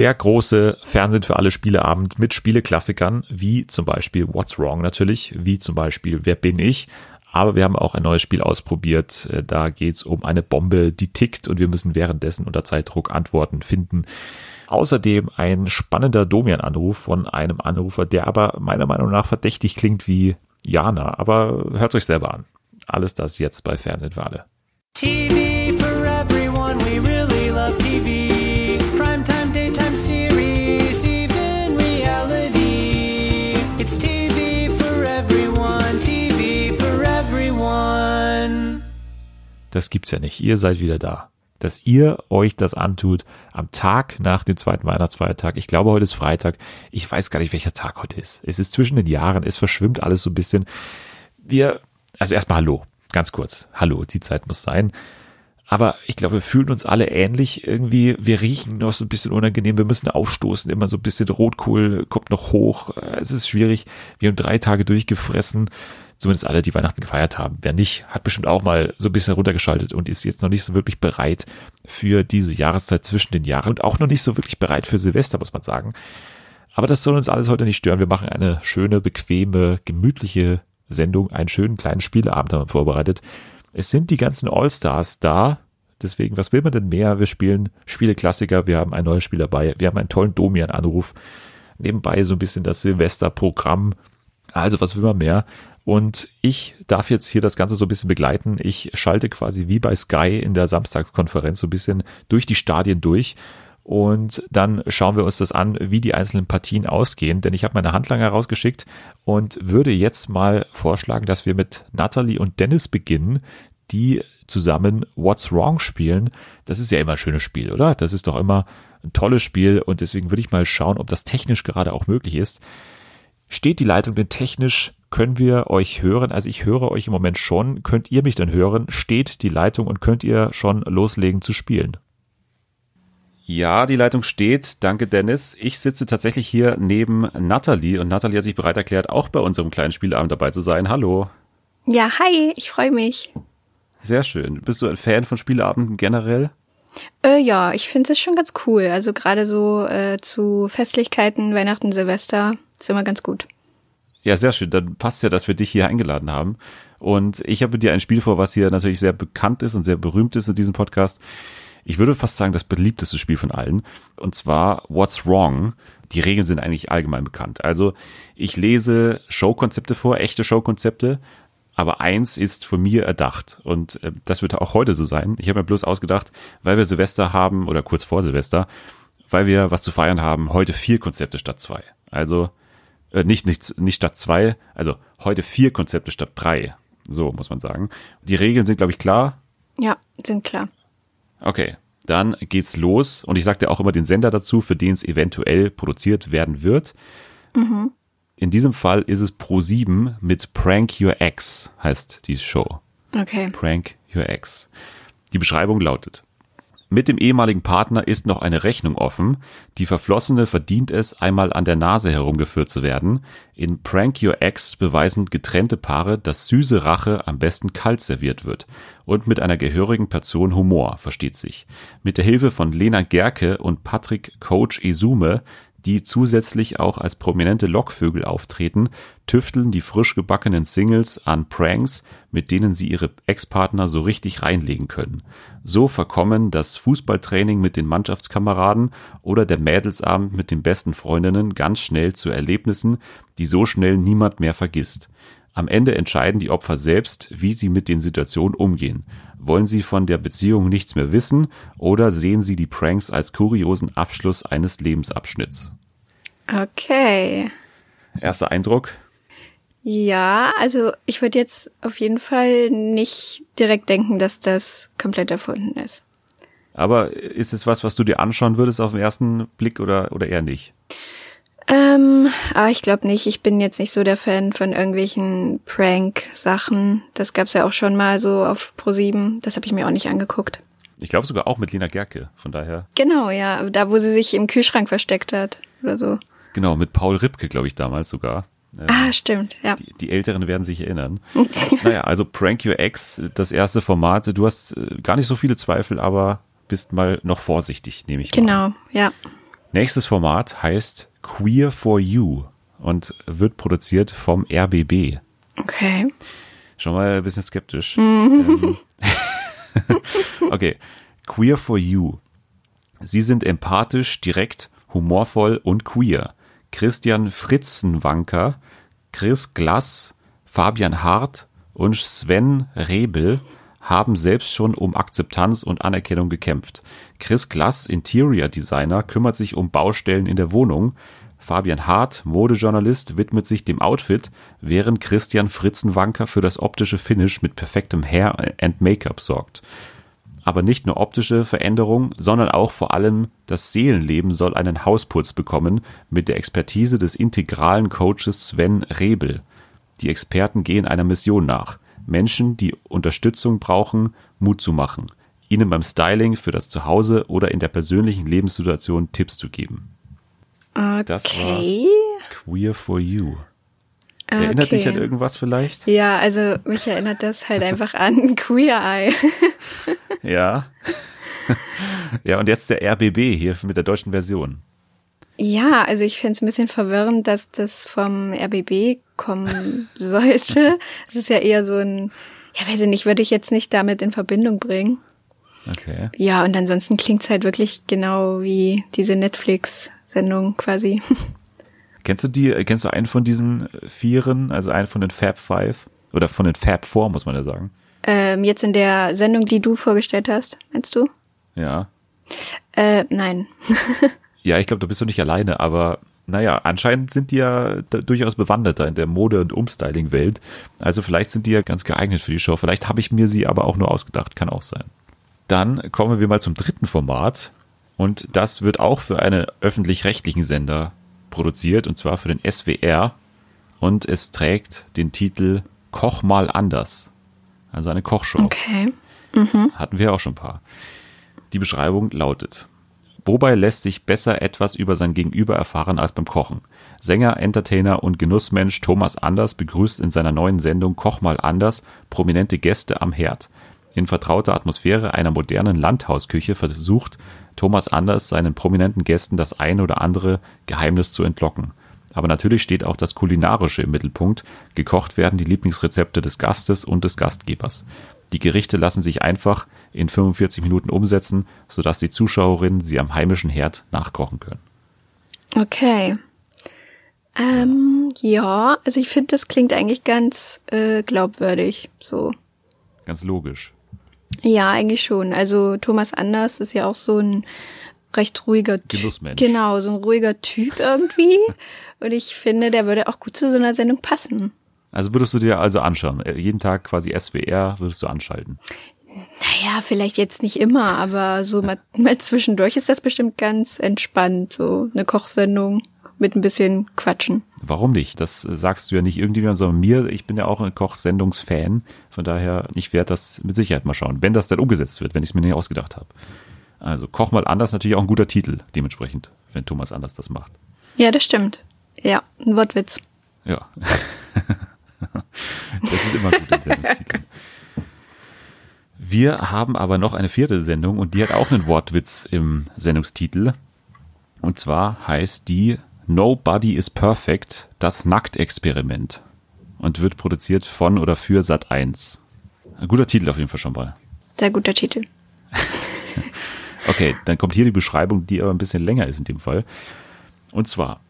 Der große Fernsehen für alle Spieleabend mit Spieleklassikern, wie zum Beispiel What's Wrong natürlich, wie zum Beispiel Wer bin ich? Aber wir haben auch ein neues Spiel ausprobiert. Äh, da geht es um eine Bombe, die tickt und wir müssen währenddessen unter Zeitdruck Antworten finden. Außerdem ein spannender Domian-Anruf von einem Anrufer, der aber meiner Meinung nach verdächtig klingt wie Jana. Aber hört euch selber an. Alles das jetzt bei Fernsehen für alle. TV Das gibt's ja nicht. Ihr seid wieder da dass ihr euch das antut am Tag nach dem zweiten Weihnachtsfeiertag. Ich glaube, heute ist Freitag. Ich weiß gar nicht, welcher Tag heute ist. Es ist zwischen den Jahren. Es verschwimmt alles so ein bisschen. Wir, also erstmal Hallo. Ganz kurz. Hallo. Die Zeit muss sein. Aber ich glaube, wir fühlen uns alle ähnlich. Irgendwie, wir riechen noch so ein bisschen unangenehm. Wir müssen aufstoßen. Immer so ein bisschen Rotkohl kommt noch hoch. Es ist schwierig. Wir haben drei Tage durchgefressen zumindest alle, die Weihnachten gefeiert haben. Wer nicht, hat bestimmt auch mal so ein bisschen runtergeschaltet und ist jetzt noch nicht so wirklich bereit für diese Jahreszeit zwischen den Jahren und auch noch nicht so wirklich bereit für Silvester, muss man sagen. Aber das soll uns alles heute nicht stören. Wir machen eine schöne, bequeme, gemütliche Sendung, einen schönen kleinen Spieleabend haben wir vorbereitet. Es sind die ganzen All-Stars da. Deswegen, was will man denn mehr? Wir spielen Spieleklassiker, wir haben ein neues Spiel dabei, wir haben einen tollen Domian-Anruf. Nebenbei so ein bisschen das Silvester-Programm. Also, was will man mehr? Und ich darf jetzt hier das Ganze so ein bisschen begleiten. Ich schalte quasi wie bei Sky in der Samstagskonferenz so ein bisschen durch die Stadien durch. Und dann schauen wir uns das an, wie die einzelnen Partien ausgehen. Denn ich habe meine Handlanger rausgeschickt und würde jetzt mal vorschlagen, dass wir mit Natalie und Dennis beginnen, die zusammen What's Wrong spielen. Das ist ja immer ein schönes Spiel, oder? Das ist doch immer ein tolles Spiel und deswegen würde ich mal schauen, ob das technisch gerade auch möglich ist. Steht die Leitung denn technisch können wir euch hören? Also ich höre euch im Moment schon. Könnt ihr mich denn hören? Steht die Leitung und könnt ihr schon loslegen zu spielen? Ja, die Leitung steht. Danke, Dennis. Ich sitze tatsächlich hier neben Natalie und Natalie hat sich bereit erklärt, auch bei unserem kleinen Spielabend dabei zu sein. Hallo. Ja, hi, ich freue mich. Sehr schön. Bist du ein Fan von Spielabenden generell? Äh, ja, ich finde es schon ganz cool. Also gerade so äh, zu Festlichkeiten, Weihnachten, Silvester ist immer ganz gut. Ja, sehr schön. Dann passt ja, dass wir dich hier eingeladen haben. Und ich habe dir ein Spiel vor, was hier natürlich sehr bekannt ist und sehr berühmt ist in diesem Podcast. Ich würde fast sagen, das beliebteste Spiel von allen. Und zwar What's Wrong. Die Regeln sind eigentlich allgemein bekannt. Also ich lese Showkonzepte vor, echte Showkonzepte. Aber eins ist von mir erdacht. Und äh, das wird auch heute so sein. Ich habe mir bloß ausgedacht, weil wir Silvester haben oder kurz vor Silvester, weil wir was zu feiern haben, heute vier Konzepte statt zwei. Also äh, nicht, nicht, nicht statt zwei, also heute vier Konzepte statt drei. So muss man sagen. Die Regeln sind, glaube ich, klar. Ja, sind klar. Okay, dann geht's los. Und ich sagte auch immer den Sender dazu, für den es eventuell produziert werden wird. Mhm. In diesem Fall ist es Pro7 mit Prank Your Ex, heißt die Show. Okay. Prank Your Ex. Die Beschreibung lautet. Mit dem ehemaligen Partner ist noch eine Rechnung offen. Die Verflossene verdient es, einmal an der Nase herumgeführt zu werden. In Prank Your Ex beweisen getrennte Paare, dass süße Rache am besten kalt serviert wird. Und mit einer gehörigen Portion Humor, versteht sich. Mit der Hilfe von Lena Gerke und Patrick Coach Esume die zusätzlich auch als prominente Lockvögel auftreten, tüfteln die frisch gebackenen Singles an Pranks, mit denen sie ihre Ex-Partner so richtig reinlegen können. So verkommen das Fußballtraining mit den Mannschaftskameraden oder der Mädelsabend mit den besten Freundinnen ganz schnell zu Erlebnissen, die so schnell niemand mehr vergisst. Am Ende entscheiden die Opfer selbst, wie sie mit den Situationen umgehen. Wollen sie von der Beziehung nichts mehr wissen oder sehen sie die Pranks als kuriosen Abschluss eines Lebensabschnitts? Okay. Erster Eindruck? Ja, also ich würde jetzt auf jeden Fall nicht direkt denken, dass das komplett erfunden ist. Aber ist es was, was du dir anschauen würdest auf den ersten Blick oder, oder eher nicht? Ähm, aber ich glaube nicht. Ich bin jetzt nicht so der Fan von irgendwelchen Prank-Sachen. Das gab's ja auch schon mal so auf Pro7. Das habe ich mir auch nicht angeguckt. Ich glaube sogar auch mit Lena Gerke, von daher. Genau, ja. Da, wo sie sich im Kühlschrank versteckt hat oder so. Genau, mit Paul Ripke, glaube ich, damals sogar. Ähm, ah, stimmt, ja. Die, die, Älteren werden sich erinnern. naja, also Prank Your Ex, das erste Format. Du hast äh, gar nicht so viele Zweifel, aber bist mal noch vorsichtig, nehme ich genau, mal. Genau, ja. Nächstes Format heißt Queer for You und wird produziert vom RBB. Okay. Schon mal ein bisschen skeptisch. ähm, okay. Queer for You. Sie sind empathisch, direkt, humorvoll und queer. Christian Fritzenwanker, Chris Glass, Fabian Hart und Sven Rebel haben selbst schon um Akzeptanz und Anerkennung gekämpft. Chris Glass, Interior Designer, kümmert sich um Baustellen in der Wohnung. Fabian Hart, Modejournalist, widmet sich dem Outfit, während Christian Fritzenwanker für das optische Finish mit perfektem Hair and Make-up sorgt. Aber nicht nur optische Veränderung, sondern auch vor allem das Seelenleben soll einen Hausputz bekommen mit der Expertise des integralen Coaches Sven Rebel. Die Experten gehen einer Mission nach. Menschen, die Unterstützung brauchen, Mut zu machen, ihnen beim Styling für das Zuhause oder in der persönlichen Lebenssituation Tipps zu geben. Okay. Das war Queer for You. Erinnert okay. dich an irgendwas vielleicht? Ja, also mich erinnert das halt einfach an Queer Eye. Ja. ja, und jetzt der RBB hier mit der deutschen Version. Ja, also ich finde es ein bisschen verwirrend, dass das vom RBB kommen sollte. Es ist ja eher so ein, ja, weiß ich nicht, würde ich jetzt nicht damit in Verbindung bringen. Okay. Ja, und ansonsten klingt's halt wirklich genau wie diese Netflix-Sendung quasi. Kennst du die, kennst du einen von diesen Vieren, also einen von den Fab Five? Oder von den Fab Four, muss man ja sagen. Ähm, jetzt in der Sendung, die du vorgestellt hast, meinst du? Ja. Äh, nein. Ja, ich glaube, da bist du nicht alleine, aber naja, anscheinend sind die ja durchaus bewanderter in der Mode- und Umstyling-Welt. Also vielleicht sind die ja ganz geeignet für die Show. Vielleicht habe ich mir sie aber auch nur ausgedacht, kann auch sein. Dann kommen wir mal zum dritten Format. Und das wird auch für einen öffentlich-rechtlichen Sender produziert, und zwar für den SWR. Und es trägt den Titel Koch mal anders. Also eine Kochshow. Okay. Hatten wir auch schon ein paar. Die Beschreibung lautet. Wobei lässt sich besser etwas über sein Gegenüber erfahren als beim Kochen. Sänger, Entertainer und Genussmensch Thomas Anders begrüßt in seiner neuen Sendung Koch mal anders prominente Gäste am Herd. In vertrauter Atmosphäre einer modernen Landhausküche versucht Thomas Anders seinen prominenten Gästen das ein oder andere Geheimnis zu entlocken. Aber natürlich steht auch das Kulinarische im Mittelpunkt. Gekocht werden die Lieblingsrezepte des Gastes und des Gastgebers. Die Gerichte lassen sich einfach in 45 Minuten umsetzen, sodass die Zuschauerinnen sie am heimischen Herd nachkochen können. Okay. Ähm, ja, also ich finde, das klingt eigentlich ganz äh, glaubwürdig. So. Ganz logisch. Ja, eigentlich schon. Also Thomas Anders ist ja auch so ein recht ruhiger Typ. Genau, so ein ruhiger Typ irgendwie. Und ich finde, der würde auch gut zu so einer Sendung passen. Also würdest du dir also anschauen, äh, jeden Tag quasi SWR würdest du anschalten. Naja, vielleicht jetzt nicht immer, aber so mal, mal zwischendurch ist das bestimmt ganz entspannt. So eine Kochsendung mit ein bisschen Quatschen. Warum nicht? Das sagst du ja nicht irgendjemand, sondern mir. Ich bin ja auch ein Kochsendungsfan. Von daher, ich werde das mit Sicherheit mal schauen, wenn das dann umgesetzt wird, wenn ich es mir nicht ausgedacht habe. Also Koch mal anders natürlich auch ein guter Titel, dementsprechend, wenn Thomas anders das macht. Ja, das stimmt. Ja, ein Wortwitz. Ja. das sind immer gute Sendungstitel. Wir haben aber noch eine vierte Sendung und die hat auch einen Wortwitz im Sendungstitel. Und zwar heißt die Nobody is Perfect, das Nacktexperiment. Und wird produziert von oder für Sat 1. Ein guter Titel auf jeden Fall schon mal. Sehr guter Titel. Okay, dann kommt hier die Beschreibung, die aber ein bisschen länger ist in dem Fall. Und zwar,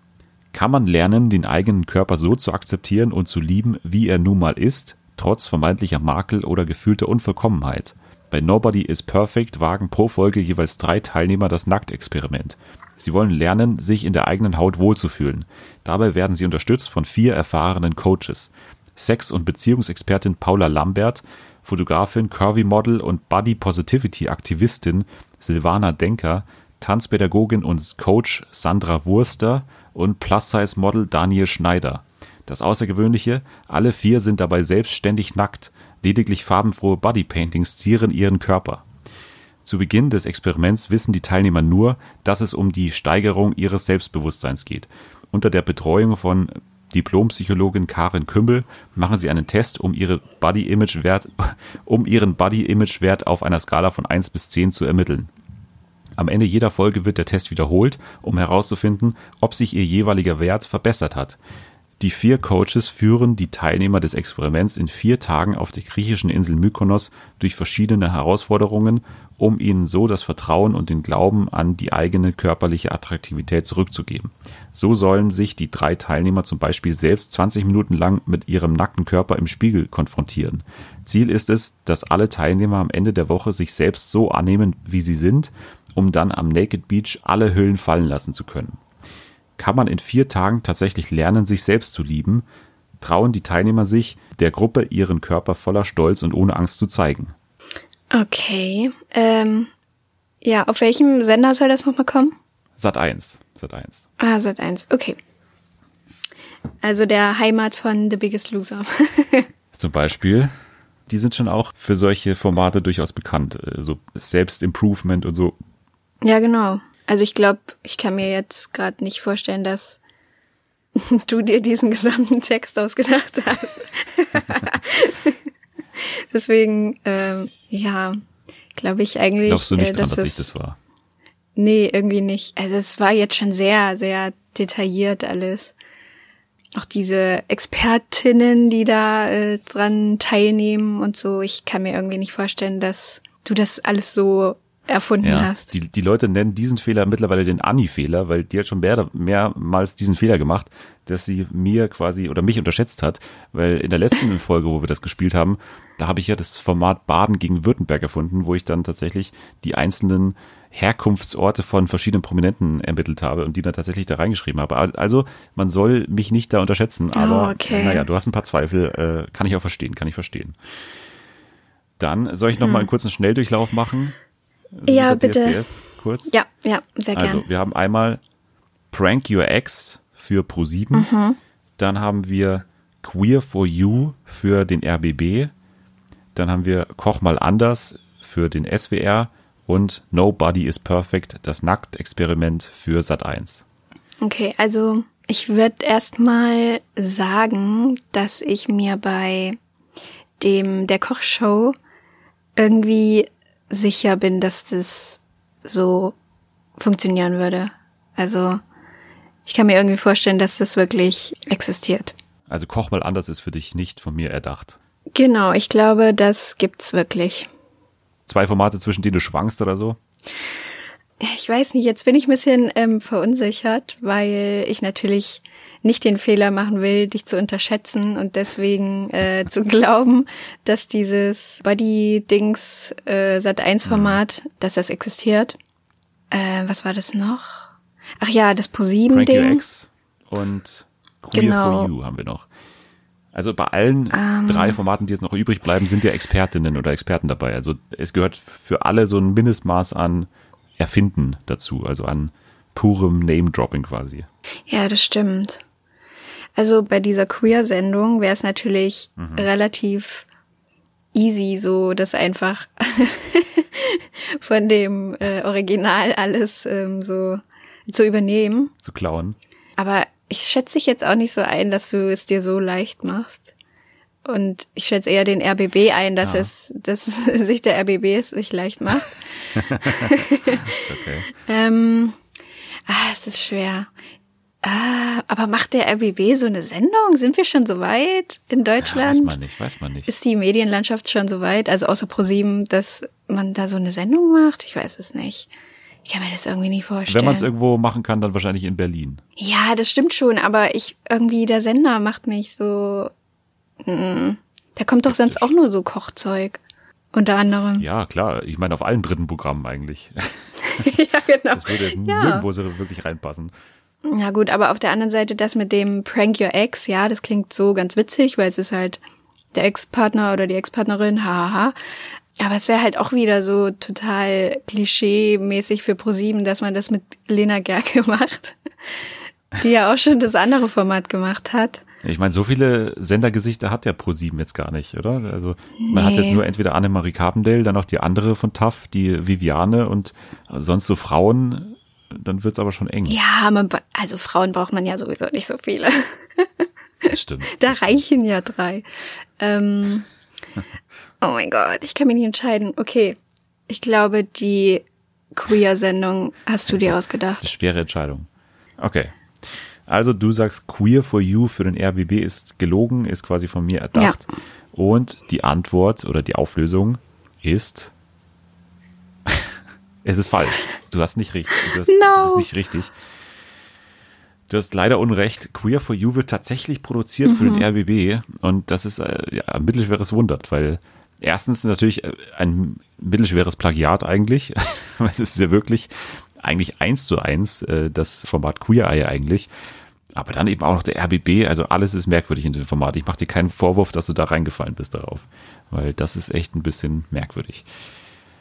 kann man lernen, den eigenen Körper so zu akzeptieren und zu lieben, wie er nun mal ist, trotz vermeintlicher Makel oder gefühlter Unvollkommenheit. Bei Nobody is Perfect wagen pro Folge jeweils drei Teilnehmer das Nacktexperiment. Sie wollen lernen, sich in der eigenen Haut wohlzufühlen. Dabei werden sie unterstützt von vier erfahrenen Coaches. Sex- und Beziehungsexpertin Paula Lambert, Fotografin, Curvy-Model und Body Positivity-Aktivistin Silvana Denker, Tanzpädagogin und Coach Sandra Wurster und Plus-Size-Model Daniel Schneider. Das Außergewöhnliche, alle vier sind dabei selbstständig nackt, lediglich farbenfrohe Bodypaintings zieren ihren Körper. Zu Beginn des Experiments wissen die Teilnehmer nur, dass es um die Steigerung ihres Selbstbewusstseins geht. Unter der Betreuung von Diplompsychologin Karin Kümmel machen sie einen Test, um, ihre Body -Image -Wert, um ihren Body-Image-Wert auf einer Skala von 1 bis 10 zu ermitteln. Am Ende jeder Folge wird der Test wiederholt, um herauszufinden, ob sich ihr jeweiliger Wert verbessert hat. Die vier Coaches führen die Teilnehmer des Experiments in vier Tagen auf der griechischen Insel Mykonos durch verschiedene Herausforderungen, um ihnen so das Vertrauen und den Glauben an die eigene körperliche Attraktivität zurückzugeben. So sollen sich die drei Teilnehmer zum Beispiel selbst 20 Minuten lang mit ihrem nackten Körper im Spiegel konfrontieren. Ziel ist es, dass alle Teilnehmer am Ende der Woche sich selbst so annehmen, wie sie sind, um dann am Naked Beach alle Hüllen fallen lassen zu können kann man in vier Tagen tatsächlich lernen, sich selbst zu lieben, trauen die Teilnehmer sich, der Gruppe ihren Körper voller Stolz und ohne Angst zu zeigen. Okay. Ähm, ja, auf welchem Sender soll das nochmal kommen? Sat 1. Sat 1. Ah, Sat 1, okay. Also der Heimat von The Biggest Loser. Zum Beispiel. Die sind schon auch für solche Formate durchaus bekannt. Äh, so Selbstimprovement und so. Ja, genau. Also ich glaube, ich kann mir jetzt gerade nicht vorstellen, dass du dir diesen gesamten Text ausgedacht hast. Deswegen, ähm, ja, glaube ich eigentlich. Glaubst du nicht äh, dran, dass, dass ich das war? Nee, irgendwie nicht. Also es war jetzt schon sehr, sehr detailliert alles. Auch diese Expertinnen, die da äh, dran teilnehmen und so. Ich kann mir irgendwie nicht vorstellen, dass du das alles so erfunden ja, hast. Die, die Leute nennen diesen Fehler mittlerweile den Anni-Fehler, weil die hat schon mehr, mehrmals diesen Fehler gemacht, dass sie mir quasi oder mich unterschätzt hat, weil in der letzten Folge, wo wir das gespielt haben, da habe ich ja das Format Baden gegen Württemberg erfunden, wo ich dann tatsächlich die einzelnen Herkunftsorte von verschiedenen Prominenten ermittelt habe und die dann tatsächlich da reingeschrieben habe. Also man soll mich nicht da unterschätzen, aber oh, okay. naja, du hast ein paar Zweifel, äh, kann ich auch verstehen, kann ich verstehen. Dann soll ich noch hm. mal einen kurzen Schnelldurchlauf machen. Ja, bitte. DSDS, kurz? Ja, ja, sehr gerne. Also, wir haben einmal Prank Your Ex für Pro7. Mhm. Dann haben wir Queer for You für den RBB. Dann haben wir Koch mal anders für den SWR und Nobody is Perfect, das Nacktexperiment für Sat 1. Okay, also ich würde erstmal sagen, dass ich mir bei dem der Kochshow irgendwie sicher bin, dass das so funktionieren würde. Also ich kann mir irgendwie vorstellen, dass das wirklich existiert. Also Koch mal anders ist für dich nicht von mir erdacht. Genau, ich glaube, das gibt's wirklich. Zwei Formate, zwischen denen du schwankst oder so? Ich weiß nicht, jetzt bin ich ein bisschen ähm, verunsichert, weil ich natürlich nicht den Fehler machen will, dich zu unterschätzen und deswegen äh, zu glauben, dass dieses Body-Dings äh, Sat1-Format, mhm. dass das existiert. Äh, was war das noch? Ach ja, das ProSieben-Ding. und Queer genau. for You haben wir noch. Also bei allen um, ähm. drei Formaten, die jetzt noch übrig bleiben, sind ja Expertinnen oder Experten dabei. Also es gehört für alle so ein Mindestmaß an Erfinden dazu, also an purem Name-Dropping quasi. Ja, das stimmt. Also bei dieser Queer-Sendung wäre es natürlich mhm. relativ easy, so das einfach von dem äh, Original alles ähm, so zu übernehmen. Zu klauen. Aber ich schätze dich jetzt auch nicht so ein, dass du es dir so leicht machst. Und ich schätze eher den RBB ein, dass ja. es, dass sich der RBB es sich leicht macht. okay. ähm, ah, es ist schwer. Ah, aber macht der RBB so eine Sendung? Sind wir schon so weit in Deutschland? Ja, weiß man nicht, weiß man nicht. Ist die Medienlandschaft schon so weit, also außer ProSieben, dass man da so eine Sendung macht? Ich weiß es nicht. Ich kann mir das irgendwie nicht vorstellen. Wenn man es irgendwo machen kann, dann wahrscheinlich in Berlin. Ja, das stimmt schon, aber ich irgendwie der Sender macht mich so. Mm, da kommt doch sonst auch nur so Kochzeug. Unter anderem. Ja, klar. Ich meine, auf allen dritten Programmen eigentlich. ja, genau. Das würde jetzt ja. nirgendwo so wirklich reinpassen. Ja gut, aber auf der anderen Seite das mit dem Prank Your Ex, ja, das klingt so ganz witzig, weil es ist halt der Ex-Partner oder die Ex-Partnerin, haha. Aber es wäre halt auch wieder so total klischee-mäßig für ProSieben, dass man das mit Lena Gerke macht, die ja auch schon das andere Format gemacht hat. Ich meine, so viele Sendergesichter hat ja ProSieben jetzt gar nicht, oder? Also man nee. hat jetzt nur entweder Annemarie Carpendale, dann noch die andere von TAF, die Viviane und sonst so Frauen dann wird's aber schon eng. Ja, man, also Frauen braucht man ja sowieso nicht so viele. Das stimmt. da reichen ja drei. Ähm, oh mein Gott, ich kann mich nicht entscheiden. Okay, ich glaube, die Queer-Sendung hast du dir Das ausgedacht? ist eine schwere Entscheidung. Okay. Also du sagst, Queer for You für den RBB ist gelogen, ist quasi von mir erdacht. Und die Antwort oder die Auflösung ist, es ist falsch. Du hast nicht richtig. Du hast, No. du bist nicht richtig. Du hast leider Unrecht. Queer for You wird tatsächlich produziert für den RBB und das ist äh, ja, ein mittelschweres Wunder, weil erstens natürlich äh, ein mittelschweres Plagiat eigentlich, weil es ist ja wirklich eigentlich eins zu eins äh, das Format Queer Eye eigentlich. Aber dann eben auch noch der RBB, also alles ist merkwürdig in dem Format. Ich mache dir keinen Vorwurf, dass du da reingefallen bist darauf, weil das ist echt ein bisschen merkwürdig.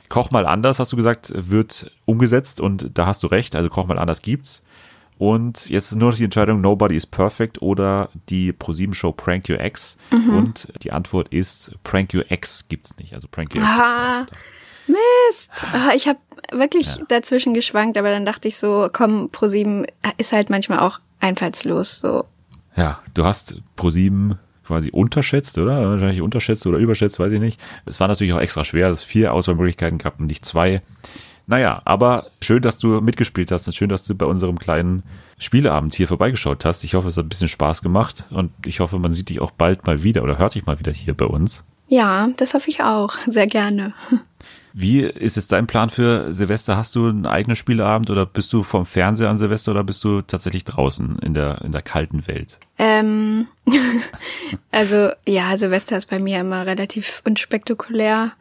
Koch mal anders, hast du gesagt, wird umgesetzt und da hast du recht, also Koch mal anders gibt's. Und jetzt ist nur noch die Entscheidung, Nobody is Perfect oder die ProSieben-Show Prank Your Ex. Und die Antwort ist, Prank Your Ex gibt's nicht. Also Prank Your Ex. Ah. Mist! Ah, ich habe wirklich dazwischen geschwankt, aber dann dachte ich so, komm, ProSieben ist halt manchmal auch einfallslos. So. Ja, du hast ProSieben quasi unterschätzt, oder? Wahrscheinlich unterschätzt oder überschätzt, weiß ich nicht. Es war natürlich auch extra schwer, dass es vier Auswahlmöglichkeiten gab und nicht zwei. Naja, aber schön, dass du mitgespielt hast und schön, dass du bei unserem kleinen Spieleabend hier vorbeigeschaut hast. Ich hoffe, es hat ein bisschen Spaß gemacht und ich hoffe, man sieht dich auch bald mal wieder oder hört dich mal wieder hier bei uns. Ja, das hoffe ich auch. Sehr gerne. Wie ist es dein Plan für Silvester? Hast du einen eigenen Spieleabend oder bist du vom Fernseher an Silvester oder bist du tatsächlich draußen in der, in der kalten Welt? Ähm, also ja, Silvester ist bei mir immer relativ unspektakulär.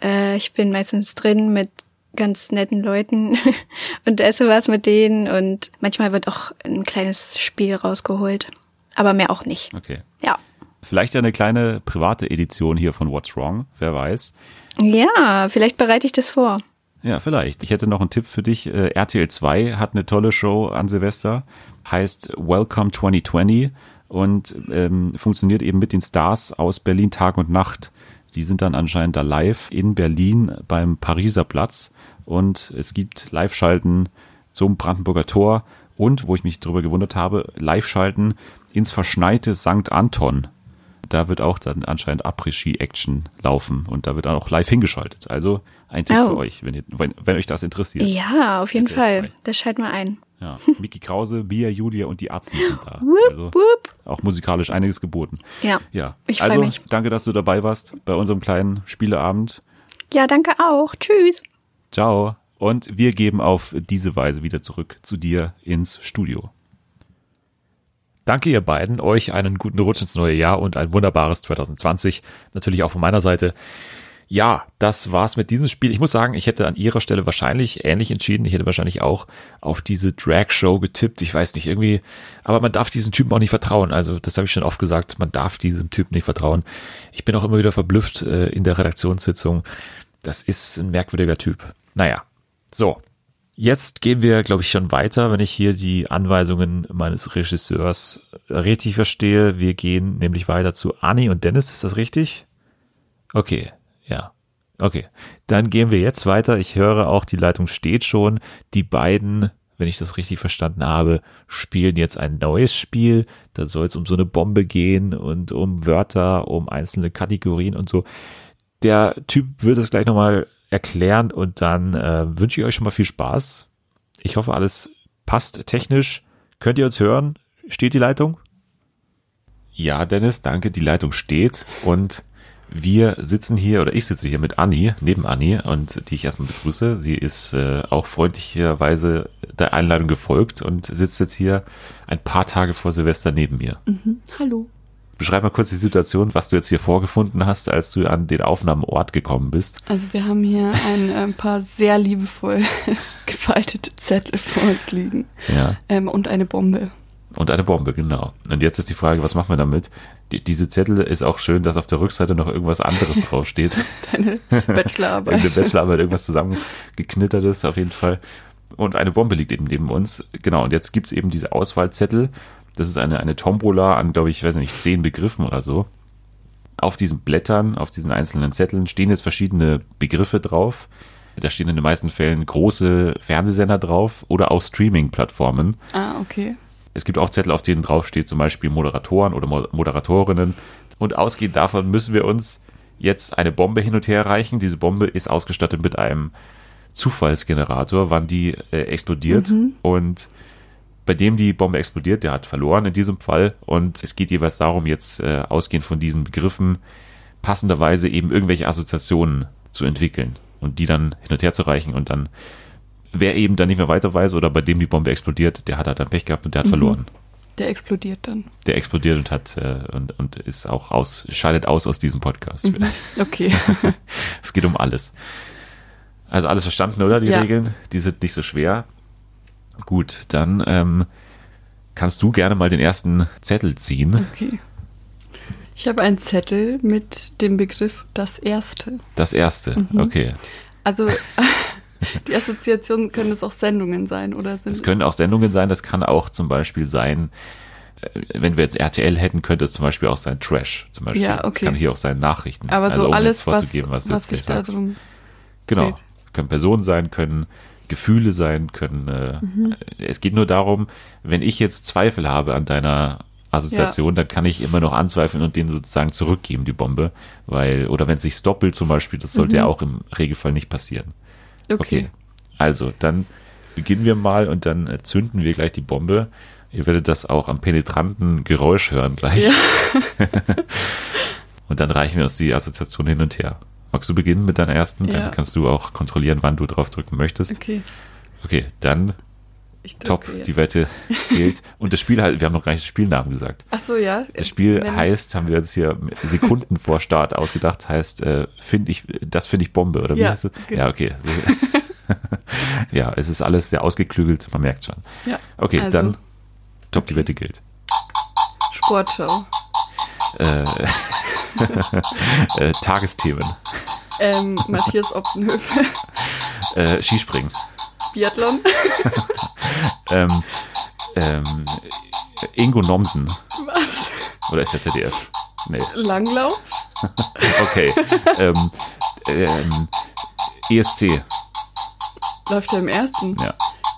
Äh, ich bin meistens drin mit ganz netten Leuten und esse was mit denen und manchmal wird auch ein kleines Spiel rausgeholt. Aber mehr auch nicht. Okay. Ja. Vielleicht eine kleine private Edition hier von What's Wrong, wer weiß. Ja, vielleicht bereite ich das vor. Ja, vielleicht. Ich hätte noch einen Tipp für dich. Äh, RTL 2 hat eine tolle Show an Silvester, heißt Welcome 2020 und ähm, funktioniert eben mit den Stars aus Berlin Tag und Nacht. Die sind dann anscheinend da live in Berlin beim Pariser Platz und es gibt Live-Schalten zum Brandenburger Tor und, wo ich mich darüber gewundert habe, Live-Schalten ins verschneite St. Anton. Da wird auch dann anscheinend Après-Ski-Action laufen und da wird dann auch live hingeschaltet. Also ein Tipp Oh. für euch, wenn, ihr, wenn, wenn euch das interessiert. Ja, auf jeden Fall. 2. Das schalten wir ein. Ja, Miki Krause, Bia, Julia und die Atzen sind da. Wupp, Also wupp. auch musikalisch einiges geboten. Ja. Ja, Ich also mich. danke, dass du dabei warst bei unserem kleinen Spieleabend. Ja, danke auch. Tschüss. Ciao. Und wir geben auf diese Weise wieder zurück zu dir ins Studio. Danke ihr beiden, euch einen guten Rutsch ins neue Jahr und ein wunderbares 2020. Natürlich auch von meiner Seite. Ja, das war's mit diesem Spiel. Ich muss sagen, ich hätte an ihrer Stelle wahrscheinlich ähnlich entschieden. Ich hätte wahrscheinlich auch auf diese Drag-Show getippt. Ich weiß nicht, irgendwie, aber man darf diesem Typen auch nicht vertrauen. Also, das habe ich schon oft gesagt, man darf diesem Typen nicht vertrauen. Ich bin auch immer wieder verblüfft äh, in der Redaktionssitzung. Das ist ein merkwürdiger Typ. Naja, so. Jetzt gehen wir, glaube ich, schon weiter, wenn ich hier die Anweisungen meines Regisseurs richtig verstehe. Wir gehen nämlich weiter zu Anni und Dennis. Ist das richtig? Okay, ja. Okay. Dann gehen wir jetzt weiter. Ich höre auch, die Leitung steht schon. Die beiden, wenn ich das richtig verstanden habe, spielen jetzt ein neues Spiel. Da soll es um so eine Bombe gehen und um Wörter, um einzelne Kategorien und so. Der Typ wird es gleich nochmal erklären und dann äh, wünsche ich euch schon mal viel Spaß. Ich hoffe, alles passt technisch. Könnt ihr uns hören? Steht die Leitung? Ja, Dennis, danke. Die Leitung steht und wir sitzen hier, oder ich sitze hier mit Anni, neben Anni, und die ich erstmal begrüße. Sie ist äh, auch freundlicherweise der Einladung gefolgt und sitzt jetzt hier ein paar Tage vor Silvester neben mir. Hallo. Beschreib mal kurz die Situation, was du jetzt hier vorgefunden hast, als du an den Aufnahmeort gekommen bist. Also wir haben hier ein äh, paar sehr liebevoll gefaltete Zettel vor uns liegen Ja. ähm, und eine Bombe. Und eine Bombe, genau. Und jetzt ist die Frage, was machen wir damit? Die, diese Zettel ist auch schön, dass auf der Rückseite noch irgendwas anderes draufsteht. Deine Bachelorarbeit. Irgendeine Bachelorarbeit, irgendwas zusammengeknittertes auf jeden Fall. Und eine Bombe liegt eben neben uns. Genau, und jetzt gibt's eben diese Auswahlzettel. Das ist eine, eine Tombola an, glaube ich, ich weiß nicht, zehn Begriffen oder so. Auf diesen Blättern, auf diesen einzelnen Zetteln stehen jetzt verschiedene Begriffe drauf. Da stehen in den meisten Fällen große Fernsehsender drauf oder auch Streaming-Plattformen. ah, okay. Es gibt auch Zettel, auf denen draufsteht zum Beispiel Moderatoren oder Mo- Moderatorinnen. Und ausgehend davon müssen wir uns jetzt eine Bombe hin und her reichen. Diese Bombe ist ausgestattet mit einem Zufallsgenerator, wann die äh, explodiert und bei dem die Bombe explodiert, der hat verloren in diesem Fall und es geht jeweils darum, jetzt äh, ausgehend von diesen Begriffen passenderweise eben irgendwelche Assoziationen zu entwickeln und die dann hin und her zu reichen und dann wer eben dann nicht mehr weiter weiß oder bei dem die Bombe explodiert, der hat halt dann Pech gehabt und der hat verloren. Der explodiert dann. Der explodiert und hat äh, und, und ist auch aus, scheidet aus aus diesem Podcast. Okay. Es geht um alles. Also alles verstanden, oder? Die Ja. Regeln? Die sind nicht so schwer. Gut, dann ähm, kannst du gerne mal den ersten Zettel ziehen. Okay. Ich habe einen Zettel mit dem Begriff das Erste. Das erste. Okay. Also die Assoziationen können es auch Sendungen sein, oder sind Das können auch Sendungen sein. Das kann auch zum Beispiel sein, äh, wenn wir jetzt RTL hätten, könnte es zum Beispiel auch sein Trash. Zum Beispiel. Ja, Das okay. kann hier auch sein Nachrichten. aber Also, so um alles, was, vorzugeben, was, was, du sich jetzt gleich da sagst. drum Genau. dreht. Können Personen sein, können Gefühle sein, können. Äh, Mhm. Es geht nur darum, wenn ich jetzt Zweifel habe an deiner Assoziation, dann kann ich immer noch anzweifeln und den sozusagen zurückgeben, die Bombe. Weil, oder wenn es sich doppelt zum Beispiel, das sollte ja auch im Regelfall nicht passieren. Mhm. Okay. Also, dann beginnen wir mal und dann äh, zünden wir gleich die Bombe. Ihr werdet das auch am penetranten Geräusch hören gleich. Ja. und dann reichen wir uns die Assoziation hin und her. Magst du beginnen mit deiner ersten? Ja. Dann kannst du auch kontrollieren, wann du drauf drücken möchtest. Okay. Okay, dann Ich top, jetzt. die Wette gilt. Und das Spiel, halt- wir haben noch gar nicht den Spielnamen gesagt. Ach so, ja. Das Spiel Nenn- heißt, haben wir uns hier Sekunden vor Start ausgedacht, heißt, äh, finde ich, das finde ich Bombe, oder wie Ja, heißt es? genau. Ja, okay. So. ja, es ist alles sehr ausgeklügelt, man merkt schon. Ja. Okay, Also, dann top, die Wette gilt. Sportschau. Äh, äh, Tagesthemen. Ähm, Matthias Optenhöfe. Äh, Skispringen. Biathlon. Ähm, ähm, Ingo Nomsen. Was? Oder ist der ZDF? Nee. Langlauf. Okay. ähm, ähm, ESC. Läuft ja im ersten. Ja.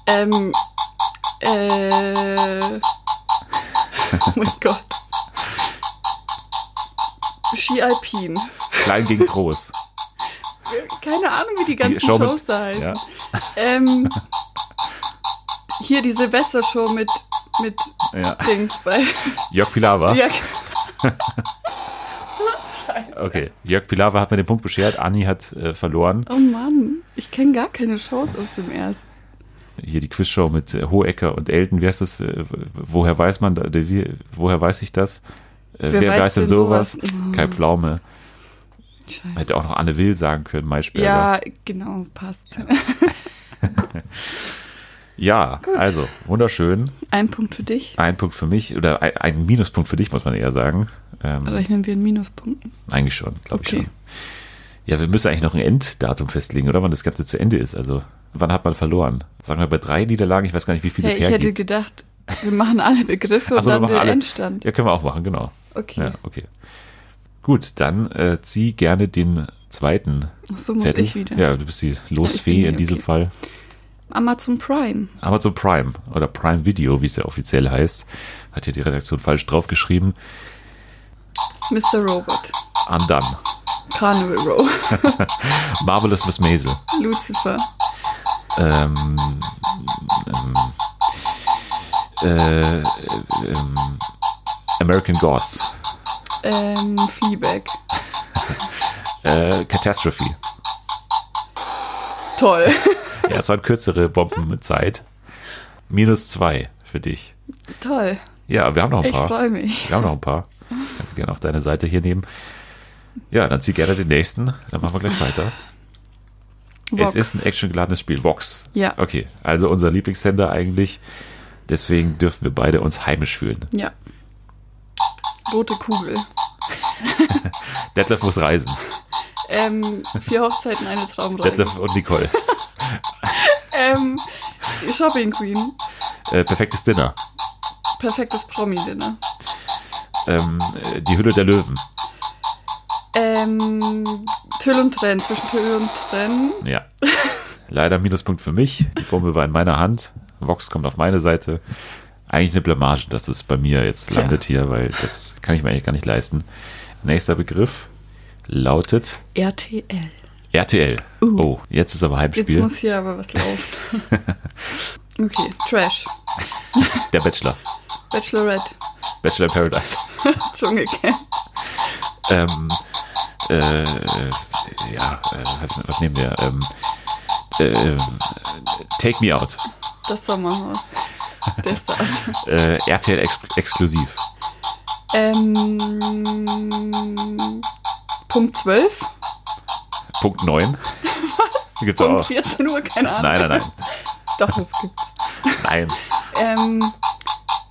Ähm, äh, oh mein Gott. Ski Alpin. Klein gegen groß. Keine Ahnung, wie die ganzen Show mit- Shows da heißen. Ja. Ähm, hier die Silvestershow mit, mit ja. Ding bei. Jörg Pilawa. Ja, Okay. Jörg Pilawa hat mir den Punkt beschert. Anni hat äh, verloren. oh Mann. Ich kenne gar keine Shows aus dem ersten. Hier die Quizshow mit äh, Hohecker und Elton. Wie heißt das? Äh, woher weiß man, woher weiß ich das? Äh, Wer weiß denn sowas? Kai Pflaume. Scheiße. Hätte auch noch Anne Will sagen können, Maischberger. Ja, genau, passt. Ja, Gut. also wunderschön. Ein Punkt für dich. Ein Punkt für mich oder ein, ein Minuspunkt für dich, muss man eher sagen. Ähm, Rechnen wir in Minuspunkten. eigentlich schon, glaube ich Okay. schon. Ja, wir müssen eigentlich noch ein Enddatum festlegen, oder? Wann das Ganze zu Ende ist. Also, wann hat man verloren? Sagen wir bei drei Niederlagen, ich weiß gar nicht, wie viel Hey, es ich hätte hergibt. gedacht, wir machen alle Begriffe Ach und dann den alle. Endstand. Ja, können wir auch machen, genau. Okay. Ja, okay. Gut, dann äh, zieh gerne den zweiten Ach so muss Zettel. ich wieder. Ja, du bist die Ja, Losfee die, in diesem okay. Fall. Amazon Prime. Amazon Prime oder Prime Video, wie es ja offiziell heißt, hat hier die Redaktion falsch draufgeschrieben. Mr. Robot. Undone. Carnival Row. Marvelous Miss Maisel. Lucifer. Ähm, ähm, äh, ähm, American Gods. Ähm, Fleabag. Äh, Catastrophe. Toll. Ja, es waren kürzere Bombenzeit. Minus zwei für dich. Toll. Ja, wir haben noch ein Ich paar. freue mich. Wir haben noch ein paar. Kannst du gerne auf deine Seite hier nehmen. Ja, dann zieh gerne den nächsten. Dann machen wir gleich weiter. Vox. Es ist ein actiongeladenes Spiel. Vox. Ja. Okay, also unser Lieblingssender eigentlich. Deswegen dürfen wir beide uns heimisch fühlen. Ja. Rote Kugel. Detlef muss reisen. Ähm, vier Hochzeiten, eine Traumreise. Detlef und Nicole. Ähm, Shopping Queen. Äh, perfektes Dinner. Perfektes Promi-Dinner. Ähm, äh, die Hülle der Löwen. Ähm, Tüll und Trenn. Zwischen Tüll und Trenn. Ja. Leider Minuspunkt für mich. Die Bombe war in meiner Hand. Vox kommt auf meine Seite. Eigentlich eine Blamage, dass es bei mir jetzt Tja. landet hier, weil das kann ich mir eigentlich gar nicht leisten. Nächster Begriff lautet RTL. RTL. Uh. Oh, jetzt ist aber Jetzt Halbspiel. muss hier aber was laufen. okay, Trash. Der Bachelor. Bachelorette. Bachelor in Paradise. Dschungelcamp. ähm, äh, ja, äh, was, was nehmen wir? Ähm, äh, Take Me Out. Das Sommerhaus. Der Stars. Äh, RTL ex exklusiv. Ähm, Punkt 12. Punkt 9. Gibt's auch. Punkt 14 Uhr, keine Ahnung. Nein, nein, nein. Doch, das gibt's. Nein. Ähm,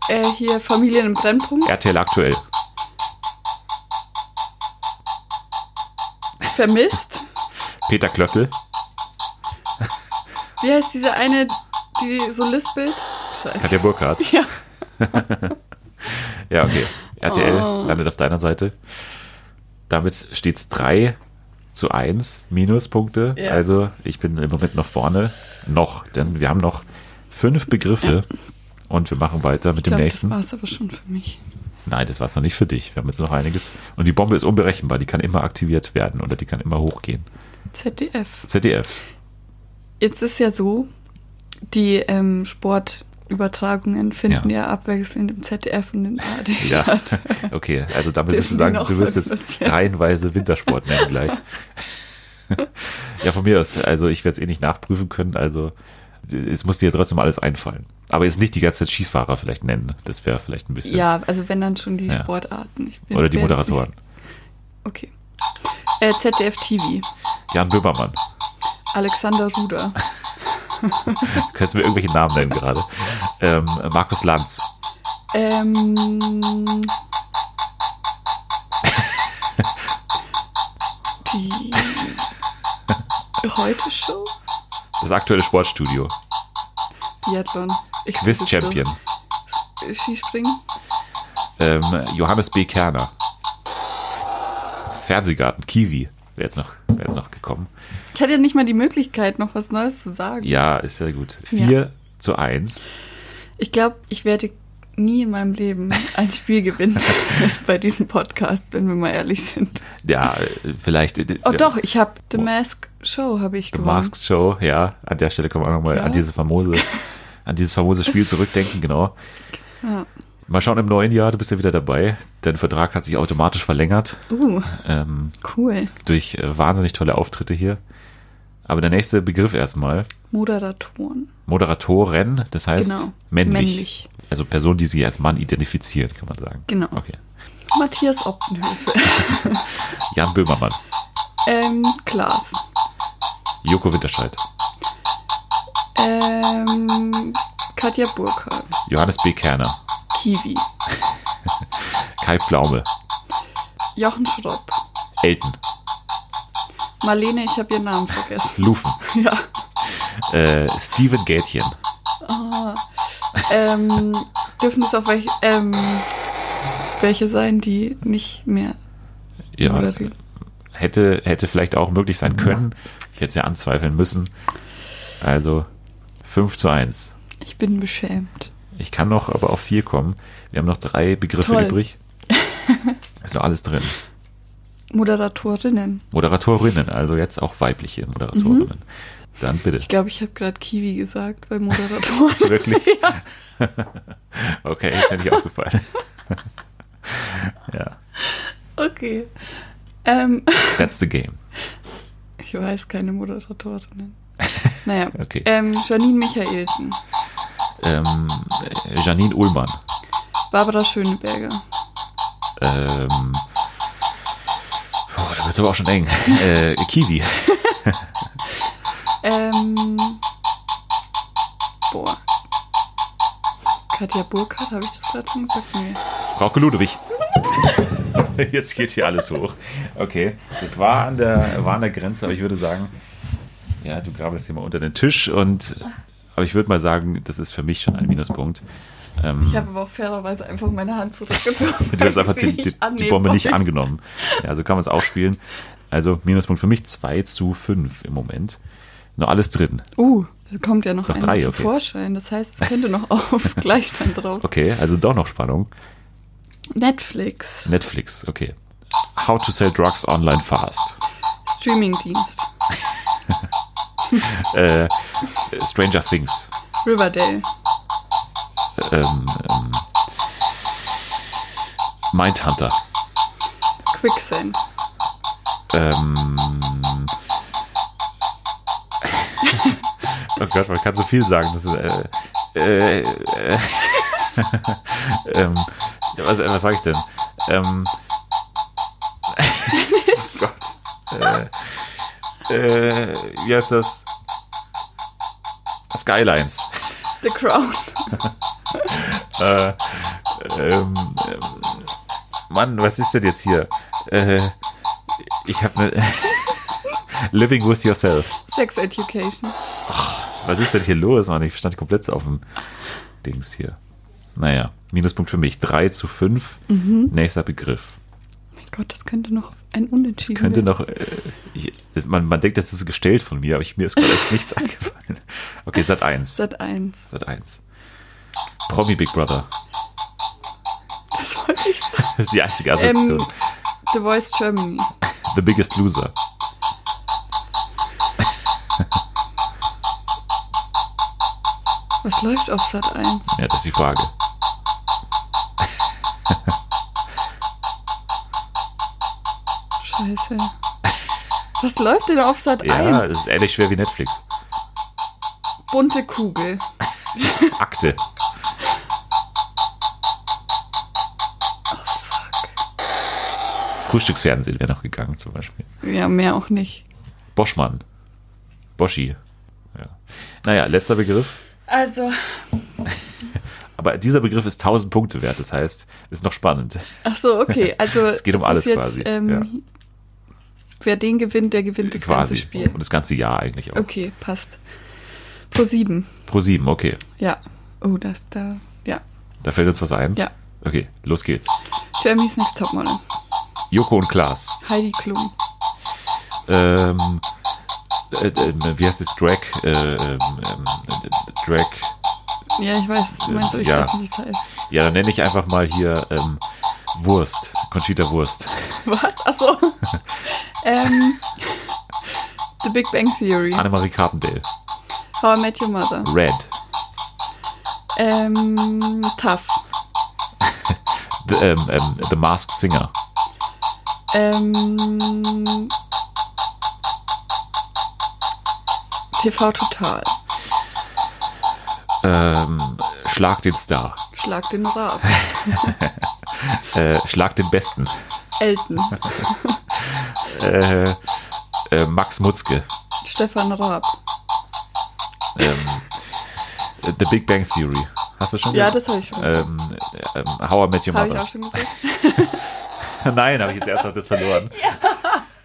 äh, hier Familien im Brennpunkt. RTL aktuell. Vermisst. Peter Klöppel. Wie heißt diese eine, die so lispelt? Scheiße. Katja Burkhardt. Ja. Ja, okay. RTL Oh. landet auf deiner Seite. Damit steht's 3 zu 1 Minuspunkte. Ja. Also ich bin im Moment noch vorne. Noch, denn wir haben noch fünf Begriffe und wir machen weiter mit Ich dem glaube, das nächsten. war's aber schon für mich. Nein, das war's noch nicht für dich. Wir haben jetzt noch einiges. Und die Bombe ist unberechenbar. Die kann immer aktiviert werden oder die kann immer hochgehen. ZDF. ZDF. Jetzt ist ja so, die ähm, Sportübertragungen finden Ja. ja. abwechselnd im ZDF und in ARD Ja, statt. okay. Also damit wirst du sagen, du wirst jetzt reihenweise Wintersport nennen gleich. ja, von mir aus. Also ich werde es eh nicht nachprüfen können. Also es muss dir trotzdem alles einfallen. Aber jetzt nicht die ganze Zeit Skifahrer vielleicht nennen. Das wäre vielleicht ein bisschen. Ja, also wenn dann schon die Ja. Sportarten. Bin, Oder die Moderatoren. Okay. Äh, ZDF TV. Jan Böhmermann. Alexander Ruder. Kannst du mir irgendwelche Namen nennen gerade? Ähm, Markus Lanz. Ähm, die Heute Show? Das aktuelle Sportstudio. Biathlon. Ich Quiz Champion. so. Skispringen? Ähm, Johannes B. Kerner. Fernsehgarten. Kiwi. Wäre jetzt, noch- wär jetzt noch gekommen. Ich hatte ja nicht mal die Möglichkeit, noch was Neues zu sagen. Ja, ist sehr gut. 4 Ja. zu 1. Ich glaube, ich werde nie in meinem Leben ein Spiel gewinnen bei diesem Podcast, wenn wir mal ehrlich sind. Ja, vielleicht. äh, Oh ja, doch, ich habe The Mask Show habe ich The gewonnen. Masked Show, ja. An der Stelle können wir auch nochmal Ja. an diese famose, an dieses famose Spiel zurückdenken, genau. Ja. Mal schauen im neuen Jahr, du bist ja wieder dabei. Dein Vertrag hat sich automatisch verlängert Uh, ähm, cool. durch äh, wahnsinnig tolle Auftritte hier. Aber der nächste Begriff erstmal. Moderatoren. Moderatoren, das heißt Genau. männlich. Männlich. Also Person, die sich als Mann identifizieren, kann man sagen. Genau. Okay. Matthias Optenhöfe. Jan Böhmermann, ähm, Klaas. Joko Winterscheid, Ähm, Katja Burkhardt. Johannes B. Kerner, Kiwi. Kai Pflaume, Jochen Schropp. Elton, Marlene, ich habe ihren Namen vergessen. Lufen, Ja. äh, Steven Gätchen, Ähm, dürfen es auch welche, ähm, welche sein, die nicht mehr ja, moderieren? hätte, hätte vielleicht auch möglich sein können. Ich hätte es ja anzweifeln müssen. Also 5 zu 1. Ich bin beschämt. Ich kann noch aber auf 4 kommen. Wir haben noch drei Begriffe Toll. übrig. Ist noch alles drin. Moderatorinnen. Moderatorinnen, also jetzt auch weibliche Moderatorinnen. Dann bitte. Ich glaube, ich habe gerade Kiwi gesagt bei Moderatoren. Wirklich? okay, ist mir nicht aufgefallen. ja, okay. Ähm, that's the game. ich weiß keine Moderatorinnen. Naja. Okay. Ähm, Janine Michaelsen. Ähm, äh, Janine Ullmann. Barbara Schöneberger. Ähm, oh, da wird es aber auch schon eng. Äh, Kiwi. Ähm, boah. Katja Burkhardt, habe ich das gerade schon gesagt? Nee. Frauke Ludwig. Jetzt geht hier alles hoch. Okay, das war an der, war an der Grenze, aber ich würde sagen, ja, du grabest hier mal unter den Tisch und, aber ich würde mal sagen, das ist für mich schon ein Minuspunkt. Ähm, Ich habe aber auch fairerweise einfach meine Hand zurückgezogen. du hast einfach die, die, die Bombe nicht angenommen. Ja, also kann man es auch spielen. Also Minuspunkt für mich 2 zu 5 im Moment. Noch alles drin. Uh, da kommt ja noch, Noch drei, zu okay. Vorschein. Das heißt, es könnte noch auf Gleichstand raus. Okay, also doch noch Spannung. Netflix. Netflix, okay. How to sell drugs online fast. Streamingdienst. äh, Stranger Things. Riverdale. Ähm, ähm, Mindhunter. Quicksand. Ähm, oh Gott, man kann so viel sagen. Das ist, äh, äh, äh, ähm, was, was sage ich denn? Ähm, oh Gott. Äh, äh, wie heißt das? Skylines. The Crown. Äh, ähm, Mann, was ist denn jetzt hier? Äh, ich habe ne Living with Yourself. Sex Education. Was ist denn hier los, Mann? Ich stand komplett auf dem Dings hier. Naja, Minuspunkt für mich. 3 zu 5. Nächster Begriff. Mein Gott, das könnte noch ein Unentschieden Könnte werden. noch. Äh, ich, das, man, man denkt, das ist gestellt von mir, aber ich, mir ist gerade echt nichts eingefallen. Okay, Sat 1. Sat 1. Sat 1. Promi Big Brother. Das wollte ich sagen. Das ist die einzige Assoziation. Ähm, The Voice Germany. The Biggest Loser. Was läuft auf Sat 1? Ja, das ist die Frage. Scheiße. Was läuft denn auf Sat Ja, 1? das ist ähnlich schwer wie Netflix. Bunte Kugel. Akte. Frühstücksfernsehen wäre noch gegangen zum Beispiel. Ja, mehr auch nicht. Boschmann. Boschi. Ja. Naja, letzter Begriff. Also, Aber dieser Begriff ist 1000 Punkte wert. Das heißt, ist noch spannend. ach so, okay. Also, Es geht um alles jetzt, quasi, Ähm, ja. Wer den gewinnt, der gewinnt das Quasi. ganze Spiel. Und das ganze Jahr eigentlich auch. Okay, passt. Pro 7. Pro 7, okay. Ja. Oh, das da. Ja. Da fällt uns was ein. Ja. Okay, los geht's. Jeremy's Next Topmodel. Joko und Klaas. Heidi Klum. Ähm, äh, äh, wie heißt es? Drag. Äh, ähm, ähm, äh, Drag. Ja, ich weiß, was du meinst, aber ich Ja. weiß nicht, wie es heißt. Ja, dann nenne ich einfach mal hier ähm, Wurst. Conchita Wurst. Was? Achso. ähm, The Big Bang Theory. Annemarie Carpendale. How I Met Your Mother. Red. Ähm, Tough. The, ähm, ähm, The Masked Singer. Ähm, TV Total. Ähm, Schlag den Star. Schlag den Rab. Äh, Schlag den Besten. Elton. Äh, äh, Max Mutzke. Stefan Raab. Ähm, äh, The Big Bang Theory. Hast du schon Ja, gehört? das habe ich schon gesagt. ähm, ähm, How I Met Your Habe ich Mother. auch schon gesagt. Nein, habe ich jetzt ernsthaft das verloren.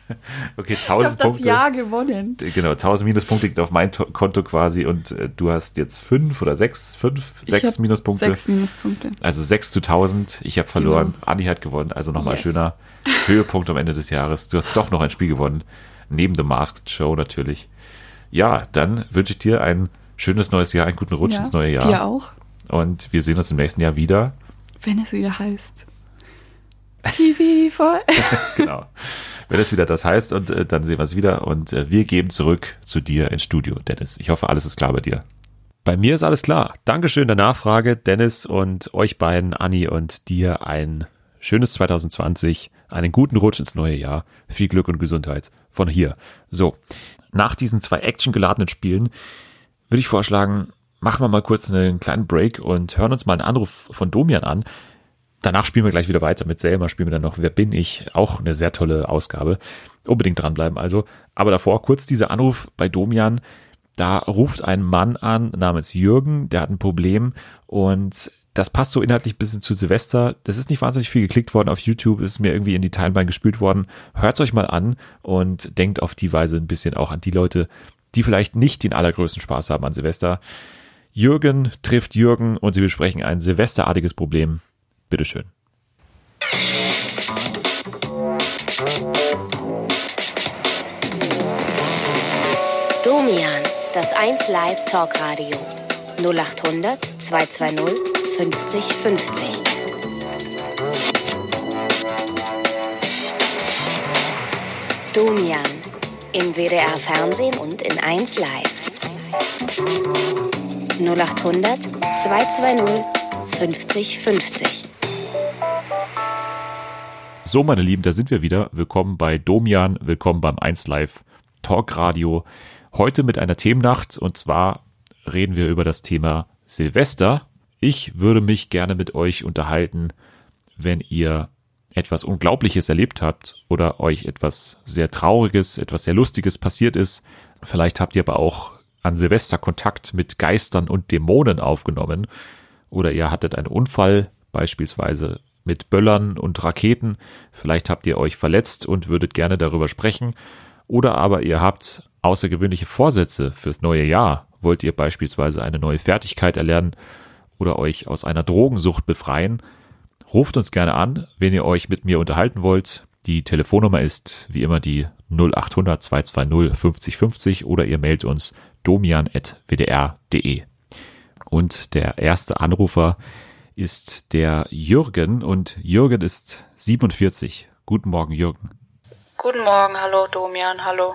Okay, Ich habe 1000 das Punkte. Jahr gewonnen. Genau, 1000 Minuspunkte liegt auf mein To- Konto quasi und äh, du hast jetzt 5 oder 6, 5, Ich 6 hab Minuspunkte. Sechs Minuspunkte. Also 6 zu 1000. Ich habe verloren. Anni hat gewonnen. Also nochmal Yes. schöner Höhepunkt am Ende des Jahres. Du hast doch noch ein Spiel gewonnen. Neben The Masked Show natürlich. Ja, dann wünsche ich dir ein schönes neues Jahr, einen guten Rutsch Ja, ins neue Jahr. Dir auch, Und wir sehen uns im nächsten Jahr wieder. wenn es wieder heißt. TV voll. Genau. Wenn es wieder das heißt und äh, dann sehen wir es wieder und äh, wir geben zurück zu dir ins Studio, Dennis. Ich hoffe, alles ist klar bei dir. Bei mir ist alles klar. Dankeschön der Nachfrage, Dennis und euch beiden, Anni und dir ein schönes 2020, einen guten Rutsch ins neue Jahr, viel Glück und Gesundheit von hier. So, nach diesen zwei actiongeladenen Spielen würde ich vorschlagen, machen wir mal kurz einen kleinen Break und hören uns mal einen Anruf von Domian an. Danach spielen wir gleich wieder weiter mit Selma, spielen wir dann noch Wer bin ich? Auch eine sehr tolle Ausgabe. Unbedingt dranbleiben also. Aber davor kurz dieser Anruf bei Domian. Da ruft ein Mann an namens Jürgen, der hat ein Problem und das passt so inhaltlich ein bisschen zu Silvester. Das ist nicht wahnsinnig viel geklickt worden auf YouTube, ist mir irgendwie in die Timeline gespült worden. Hört's euch mal an und denkt auf die Weise ein bisschen auch an die Leute, die vielleicht nicht den allergrößten Spaß haben an Silvester. Jürgen trifft Jürgen und sie besprechen ein silvesterartiges Problem. Bitteschön. Domian, das 1 Live Talkradio. 0800 220 50 50. Domian, Im WDR Fernsehen und in 1 Live. 0800 220 50 50. So, meine Lieben, da sind wir wieder. Willkommen bei Domian, willkommen beim 1 Live Talk Radio. Heute mit einer Themennacht und zwar reden wir über das Thema Silvester. Ich würde mich gerne mit euch unterhalten, wenn ihr etwas Unglaubliches erlebt habt oder euch etwas sehr Trauriges, etwas sehr Lustiges passiert ist. Vielleicht habt ihr aber auch an Silvester Kontakt mit Geistern und Dämonen aufgenommen oder ihr hattet einen Unfall, beispielsweise mit Böllern und Raketen. Vielleicht habt ihr euch verletzt und würdet gerne darüber sprechen. Oder aber ihr habt außergewöhnliche Vorsätze fürs neue Jahr. Wollt ihr beispielsweise eine neue Fertigkeit erlernen oder euch aus einer Drogensucht befreien? Ruft uns gerne an, wenn ihr euch mit mir unterhalten wollt. Die Telefonnummer ist wie immer die 0800 220 50 50 oder ihr mailt uns domian.wdr.de. Und der erste Anrufer ist der Jürgen und Jürgen ist 47. Guten Morgen, Jürgen. Guten Morgen, hallo Domian, hallo.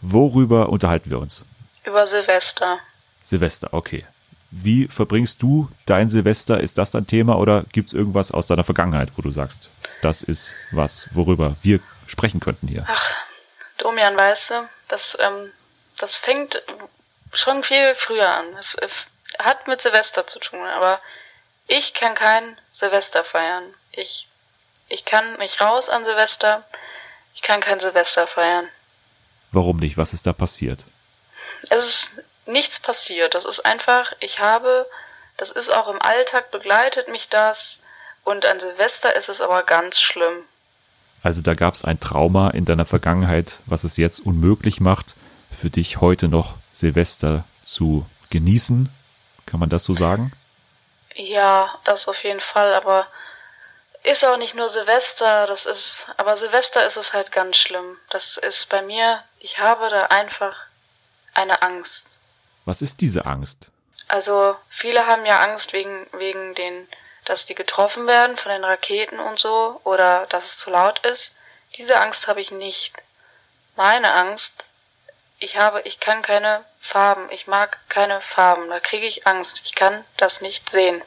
Worüber unterhalten wir uns? Über Silvester. Silvester, okay. Wie verbringst du dein Silvester? Ist das dein Thema oder gibt es irgendwas aus deiner Vergangenheit, wo du sagst, das ist was, worüber wir sprechen könnten hier? Ach, Domian, weißt du, das, ähm, das fängt schon viel früher an. Es äh, hat mit Silvester zu tun, aber ich kann kein Silvester feiern. Ich, ich kann nicht raus an Silvester. Ich kann kein Silvester feiern. Warum nicht? Was ist da passiert? Es ist nichts passiert. Das ist einfach, ich habe, das ist auch im Alltag begleitet mich das. Und an Silvester ist es aber ganz schlimm. Also da gab es ein Trauma in deiner Vergangenheit, was es jetzt unmöglich macht, für dich heute noch Silvester zu genießen. Kann man das so sagen? Ja, das auf jeden Fall, aber ist auch nicht nur Silvester, das ist, aber Silvester ist es halt ganz schlimm. Das ist bei mir, ich habe da einfach eine Angst. Was ist diese Angst? Also, viele haben ja Angst wegen, wegen den, dass die getroffen werden von den Raketen und so, oder dass es zu laut ist. Diese Angst habe ich nicht. Meine Angst, ich habe, ich kann keine Farben, ich mag keine Farben, da kriege ich Angst. Ich kann das nicht sehen.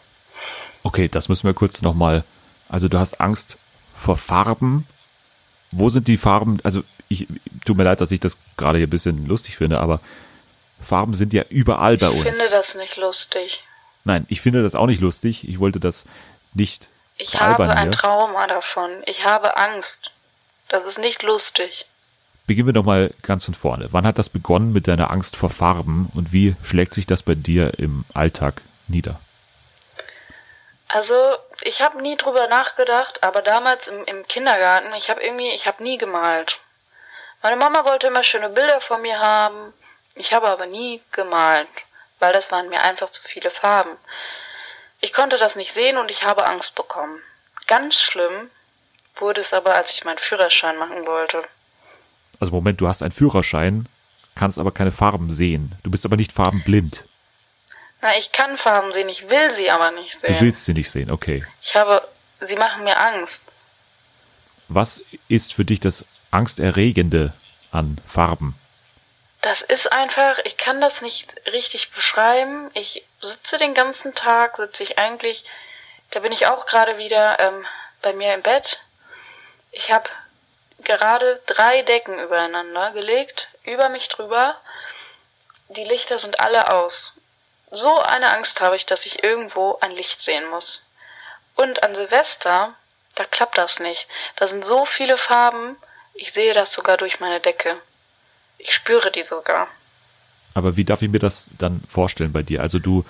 Okay, das müssen wir kurz nochmal. Also du hast Angst vor Farben. Wo sind die Farben? Also ich tut mir leid, dass ich das gerade hier ein bisschen lustig finde, aber Farben sind ja überall bei uns. Ich finde das nicht lustig. Nein, ich finde das auch nicht lustig. Ich wollte das nicht. Ich habe ein Trauma davon. Ich habe Angst. Das ist nicht lustig. Beginnen wir doch mal ganz von vorne. Wann hat das begonnen mit deiner Angst vor Farben und wie schlägt sich das bei dir im Alltag nieder? Also, ich habe nie drüber nachgedacht, aber damals im, im Kindergarten, ich habe irgendwie, ich habe nie gemalt. Meine Mama wollte immer schöne Bilder von mir haben. Ich habe aber nie gemalt, weil das waren mir einfach zu viele Farben. Ich konnte das nicht sehen und ich habe Angst bekommen. Ganz schlimm wurde es aber, als ich meinen Führerschein machen wollte. Also Moment, du hast einen Führerschein, kannst aber keine Farben sehen. Du bist aber nicht farbenblind. Na, ich kann Farben sehen, ich will sie aber nicht sehen. Du willst sie nicht sehen, okay. Ich habe, sie machen mir Angst. Was ist für dich das Angsterregende an Farben? Das ist einfach, ich kann das nicht richtig beschreiben. Ich sitze den ganzen Tag, sitze ich eigentlich, da bin ich auch gerade wieder ähm, bei mir im Bett. Ich habe gerade drei Decken übereinander gelegt, über mich drüber. Die Lichter sind alle aus. So eine Angst habe ich, dass ich irgendwo ein Licht sehen muss. Und an Silvester, da klappt das nicht. Da sind so viele Farben, ich sehe das sogar durch meine Decke. Ich spüre die sogar. Aber wie darf ich mir das dann vorstellen bei dir? Also du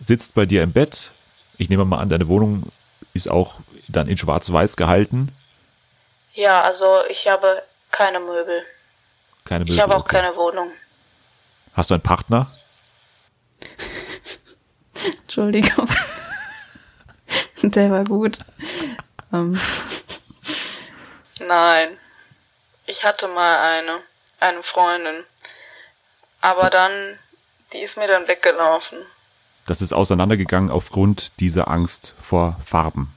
sitzt bei dir im Bett. Ich nehme mal an, deine Wohnung ist auch dann in schwarz-weiß gehalten. Ja, also ich habe keine Möbel. Keine Möbel. Ich habe auch okay. keine Wohnung. Hast du einen Partner? Entschuldigung. Der war gut. Ähm. Nein. Ich hatte mal eine eine Freundin. Aber dann, die ist mir dann weggelaufen. Das ist auseinandergegangen aufgrund dieser Angst vor Farben.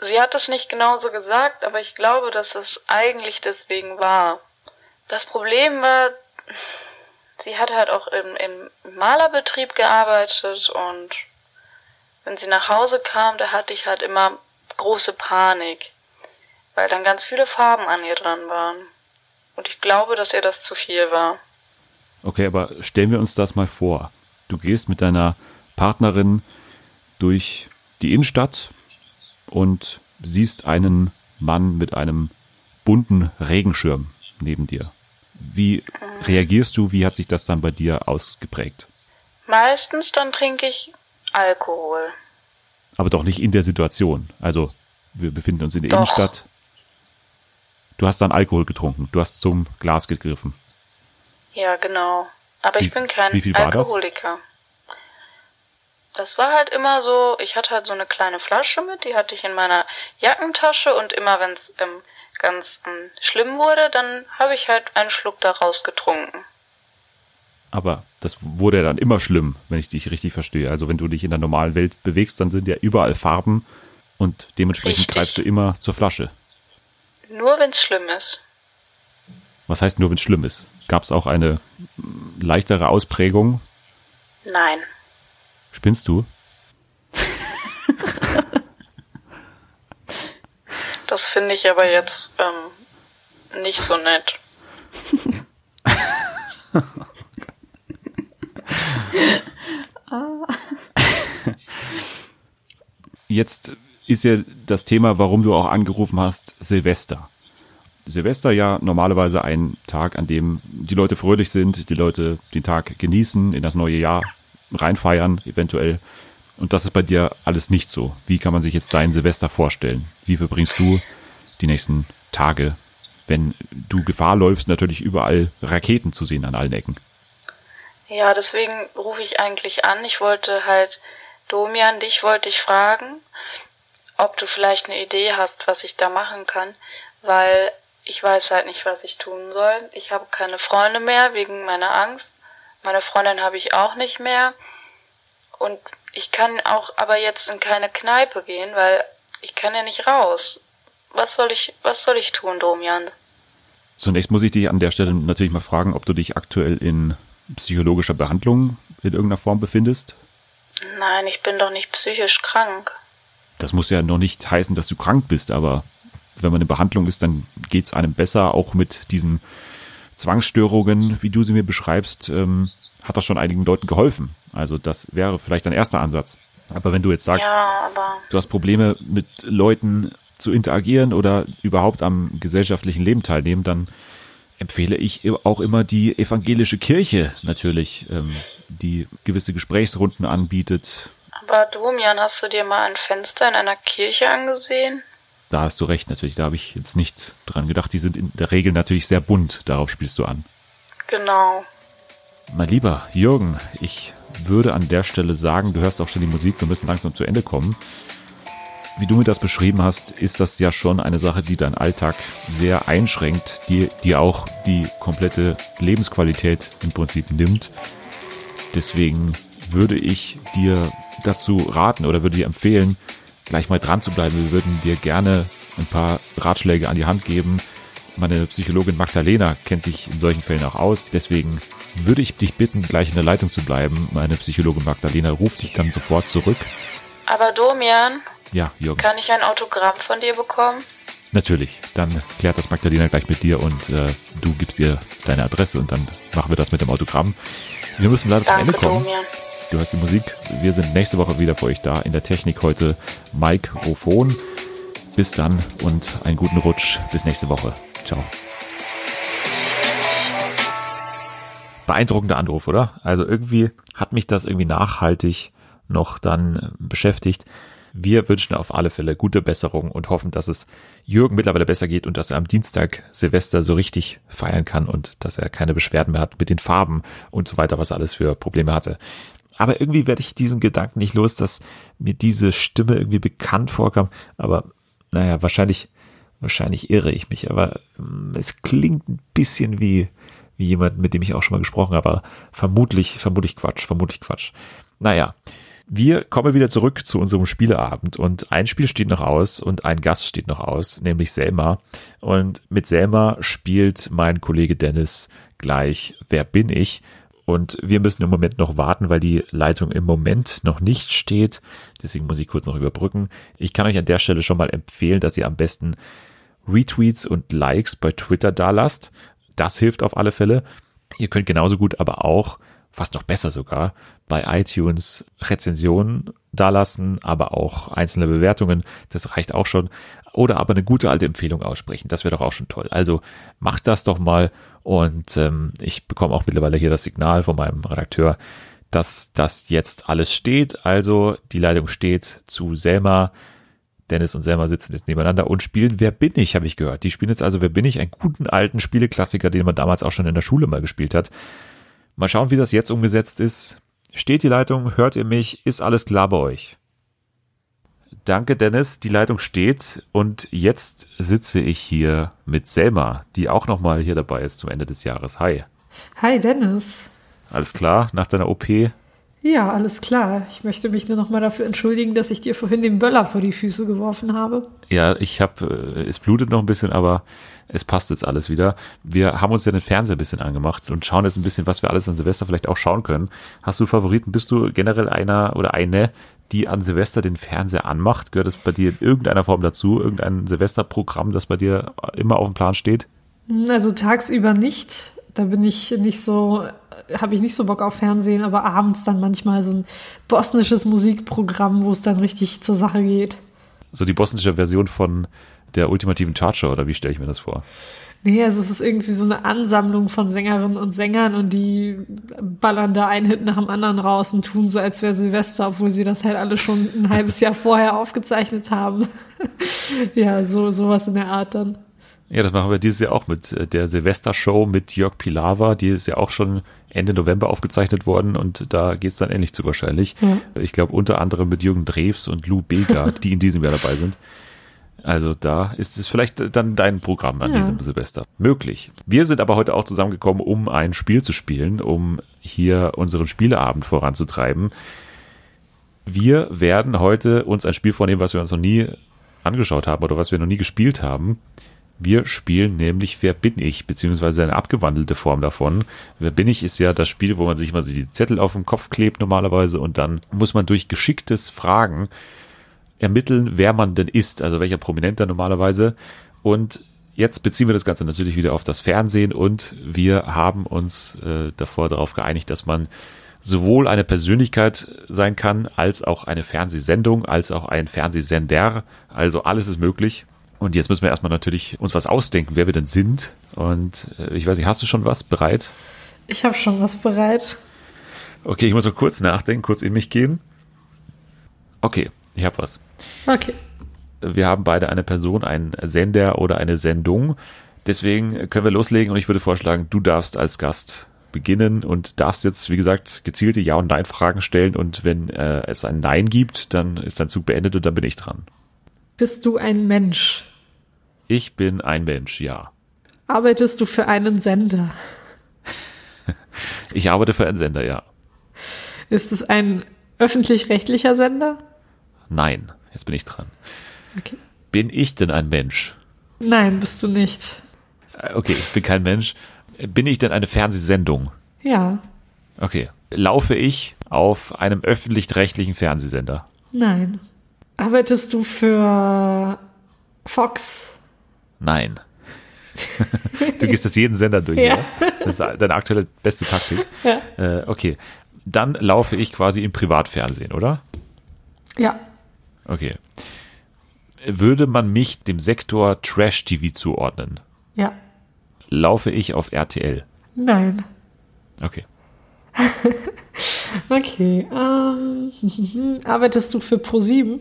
Sie hat es nicht genauso gesagt, aber ich glaube, dass es eigentlich deswegen war. das Problem war, sie hat halt auch im, im Malerbetrieb gearbeitet und wenn sie nach Hause kam, da hatte ich halt immer große Panik, weil dann ganz viele Farben an ihr dran waren. Und ich glaube, dass ihr das zu viel war. Okay, aber stellen wir uns das mal vor. Du gehst mit deiner Partnerin durch die Innenstadt und siehst einen Mann mit einem bunten Regenschirm neben dir. Wie reagierst du? Wie hat sich das dann bei dir ausgeprägt? Meistens dann trinke ich Alkohol. Aber doch nicht in der Situation. Also, wir befinden uns in der Doch. Innenstadt. Du hast dann Alkohol getrunken. Du hast zum Glas gegriffen. Ja, genau. Aber Wie- ich bin kein wie viel war das? Alkoholiker. Das war halt immer so, ich hatte halt so eine kleine Flasche mit, die hatte ich in meiner Jackentasche und immer wenn es ähm, ganz ähm, schlimm wurde, dann habe ich halt einen Schluck daraus getrunken. Aber das wurde ja dann immer schlimm, wenn ich dich richtig verstehe. Also wenn du dich in der normalen Welt bewegst, dann sind ja überall Farben und dementsprechend Richtig. greifst du immer zur Flasche. Nur wenn es schlimm ist. Was heißt nur, wenn es schlimm ist? Gab es auch eine mm, leichtere Ausprägung? Nein. Spinnst du? Das finde ich aber jetzt ähm, nicht so nett. Jetzt ist ja das Thema, warum du auch angerufen hast, Silvester. Silvester ja normalerweise ein Tag, an dem die Leute fröhlich sind, die Leute den Tag genießen, in das neue Jahr reinfeiern, eventuell. Und das ist bei dir alles nicht so. Wie kann man sich jetzt dein Silvester vorstellen? Wie verbringst du die nächsten Tage, wenn du Gefahr läufst, natürlich überall Raketen zu sehen an allen Ecken? Ja, deswegen rufe ich eigentlich an. Ich wollte halt, Domian, dich wollte ich fragen, ob du vielleicht eine Idee hast, was ich da machen kann, weil ich weiß halt nicht, was ich tun soll. Ich habe keine Freunde mehr wegen meiner Angst. Meine Freundin habe ich auch nicht mehr. Und ich kann auch aber jetzt in keine Kneipe gehen, weil ich kann ja nicht raus. Was soll ich, was soll ich tun, Domian? Zunächst muss ich dich an der Stelle natürlich mal fragen, ob du dich aktuell in psychologischer Behandlung in irgendeiner Form befindest. Nein, ich bin doch nicht psychisch krank. Das muss ja noch nicht heißen, dass du krank bist, aber wenn man in Behandlung ist, dann geht's einem besser, auch mit diesen Zwangsstörungen, wie du sie mir beschreibst, ähm, hat das schon einigen Leuten geholfen. Also das wäre vielleicht ein erster Ansatz. Aber wenn du jetzt sagst, Ja, du hast Probleme mit Leuten zu interagieren oder überhaupt am gesellschaftlichen Leben teilnehmen, dann empfehle ich auch immer die evangelische Kirche natürlich, ähm, die gewisse Gesprächsrunden anbietet. Aber Domian, hast du dir mal ein Fenster in einer Kirche angesehen? Da hast du recht, natürlich. Da habe ich jetzt nicht dran gedacht. Die sind in der Regel natürlich sehr bunt. Darauf spielst du an. Genau. Mein lieber Jürgen, ich würde an der Stelle sagen, du hörst auch schon die Musik, wir müssen langsam zu Ende kommen. Wie du mir das beschrieben hast, ist das ja schon eine Sache, die deinen Alltag sehr einschränkt, die dir auch die komplette Lebensqualität im Prinzip nimmt. Deswegen würde ich dir dazu raten oder würde dir empfehlen, gleich mal dran zu bleiben. Wir würden dir gerne ein paar Ratschläge an die Hand geben. Meine Psychologin Magdalena kennt sich in solchen Fällen auch aus. Deswegen würde ich dich bitten, gleich in der Leitung zu bleiben. Meine Psychologin Magdalena ruft dich dann sofort zurück. Aber Domian, Ja, Jürgen. kann ich ein Autogramm von dir bekommen? Natürlich. Dann klärt das Magdalena gleich mit dir und äh, du gibst ihr deine Adresse und dann machen wir das mit dem Autogramm. Wir müssen leider zum Ende Danke, kommen. Domian. Du hörst die Musik. Wir sind nächste Woche wieder für euch da. In der Technik heute Mikrofon. Bis dann und einen guten Rutsch. Bis nächste Woche. Ciao. Beeindruckender Anruf, oder? Also irgendwie hat mich das irgendwie nachhaltig noch dann äh, beschäftigt. Wir wünschen auf alle Fälle gute Besserung und hoffen, dass es Jürgen mittlerweile besser geht und dass er am Dienstag Silvester so richtig feiern kann und dass er keine Beschwerden mehr hat mit den Farben und so weiter, was er alles für Probleme hatte. Aber irgendwie werde ich diesen Gedanken nicht los, dass mir diese Stimme irgendwie bekannt vorkam. Aber naja, wahrscheinlich, wahrscheinlich irre ich mich. Aber mm, es klingt ein bisschen wie, wie jemand, mit dem ich auch schon mal gesprochen habe. Vermutlich, vermutlich Quatsch, vermutlich Quatsch. Naja, Wir kommen wieder zurück zu unserem Spieleabend und ein Spiel steht noch aus und ein Gast steht noch aus, nämlich Selma. Und mit Selma spielt mein Kollege Dennis gleich Wer bin ich? Und wir müssen im Moment noch warten, weil die Leitung im Moment noch nicht steht. Deswegen muss ich kurz noch überbrücken. Ich kann euch an der Stelle schon mal empfehlen, dass ihr am besten Retweets und Likes bei Twitter da lasst. Das hilft auf alle Fälle. Ihr könnt genauso gut aber auch fast noch besser sogar, bei iTunes Rezensionen dalassen, aber auch einzelne Bewertungen. Das reicht auch schon. Oder aber eine gute alte Empfehlung aussprechen. Das wäre doch auch schon toll. Also macht das doch mal. Und ähm, ich bekomme auch mittlerweile hier das Signal von meinem Redakteur, dass das jetzt alles steht. Also die Leitung steht zu Selma. Dennis und Selma sitzen jetzt nebeneinander und spielen Wer bin ich, habe ich gehört. Die spielen jetzt also Wer bin ich, einen guten alten Spieleklassiker, den man damals auch schon in der Schule mal gespielt hat. Mal schauen, wie das jetzt umgesetzt ist. Steht die Leitung? Hört ihr mich? Ist alles klar bei euch? Danke, Dennis. Die Leitung steht und jetzt sitze ich hier mit Selma, die auch nochmal hier dabei ist zum Ende des Jahres. Hi. Hi, Dennis. Alles klar nach deiner OP? Ja, alles klar. Ich möchte mich nur nochmal dafür entschuldigen, dass ich dir vorhin den Böller vor die Füße geworfen habe. Ja, ich habe, äh, es blutet noch ein bisschen, aber es passt jetzt alles wieder. Wir haben uns ja den Fernseher ein bisschen angemacht und schauen jetzt ein bisschen, was wir alles an Silvester vielleicht auch schauen können. Hast du Favoriten? Bist du generell einer oder eine, die an Silvester den Fernseher anmacht? Gehört das bei dir in irgendeiner Form dazu? Irgendein Silvesterprogramm, das bei dir immer auf dem Plan steht? Also tagsüber nicht. Da bin ich nicht so, habe ich nicht so Bock auf Fernsehen, aber abends dann manchmal so ein bosnisches Musikprogramm, wo es dann richtig zur Sache geht. So die bosnische Version von der ultimativen Charger oder wie stelle ich mir das vor? Nee, also es ist irgendwie so eine Ansammlung von Sängerinnen und Sängern und die ballern da einen Hit nach dem anderen raus und tun so, als wäre Silvester, obwohl sie das halt alle schon ein halbes Jahr vorher aufgezeichnet haben. ja, so sowas in der Art dann. Ja, das machen wir dieses Jahr auch mit äh, der Silvester-Show mit Jörg Pilawa. Die ist ja auch schon Ende November aufgezeichnet worden und da geht's dann ähnlich zu wahrscheinlich. Ja. Ich glaube unter anderem mit Jürgen Drews und Lou Bega, die in diesem Jahr dabei sind. Also da ist es vielleicht dann dein Programm an ja. diesem Silvester. Möglich. Wir sind aber heute auch zusammengekommen, um ein Spiel zu spielen, um hier unseren Spieleabend voranzutreiben. Wir werden heute uns ein Spiel vornehmen, was wir uns noch nie angeschaut haben oder was wir noch nie gespielt haben. Wir spielen nämlich Wer bin ich, beziehungsweise eine abgewandelte Form davon. Wer bin ich ist ja das Spiel, wo man sich mal die Zettel auf den Kopf klebt normalerweise und dann muss man durch geschicktes Fragen ermitteln, wer man denn ist, also welcher Prominenter normalerweise. Und jetzt beziehen wir das Ganze natürlich wieder auf das Fernsehen und wir haben uns äh, davor darauf geeinigt, dass man sowohl eine Persönlichkeit sein kann, als auch eine Fernsehsendung, als auch ein Fernsehsender. Also alles ist möglich. Und jetzt müssen wir erstmal natürlich uns was ausdenken, wer wir denn sind. Und äh, ich weiß nicht, hast du schon was bereit? Ich habe schon was bereit. Okay, ich muss noch kurz nachdenken, kurz in mich gehen. Okay, ich habe was. Okay. Wir haben beide eine Person, einen Sender oder eine Sendung. Deswegen können wir loslegen und ich würde vorschlagen, du darfst als Gast beginnen und darfst jetzt, wie gesagt, gezielte Ja- und Nein-Fragen stellen und wenn äh, es ein Nein gibt, dann ist dein Zug beendet und dann bin ich dran. Bist du ein Mensch? Ich bin ein Mensch, ja. Arbeitest du für einen Sender? ich arbeite für einen Sender, ja. Ist es ein öffentlich-rechtlicher Sender? Nein, jetzt bin ich dran. Okay. Bin ich denn ein Mensch? Nein, bist du nicht. Äh, okay, ich bin kein Mensch. Bin ich denn eine Fernsehsendung? Ja. Okay. Laufe ich auf einem öffentlich-rechtlichen Fernsehsender? Nein. Arbeitest du für Fox? Nein. du gehst das jeden Sender durch, ja. Das ist deine aktuelle beste Taktik. Ja. Äh, okay. Dann laufe ich quasi im Privatfernsehen, oder? Ja. Okay. Würde man mich dem Sektor Trash TV zuordnen? Ja. Laufe ich auf RTL? Nein. Okay. okay. Ähm, arbeitest du für Pro7?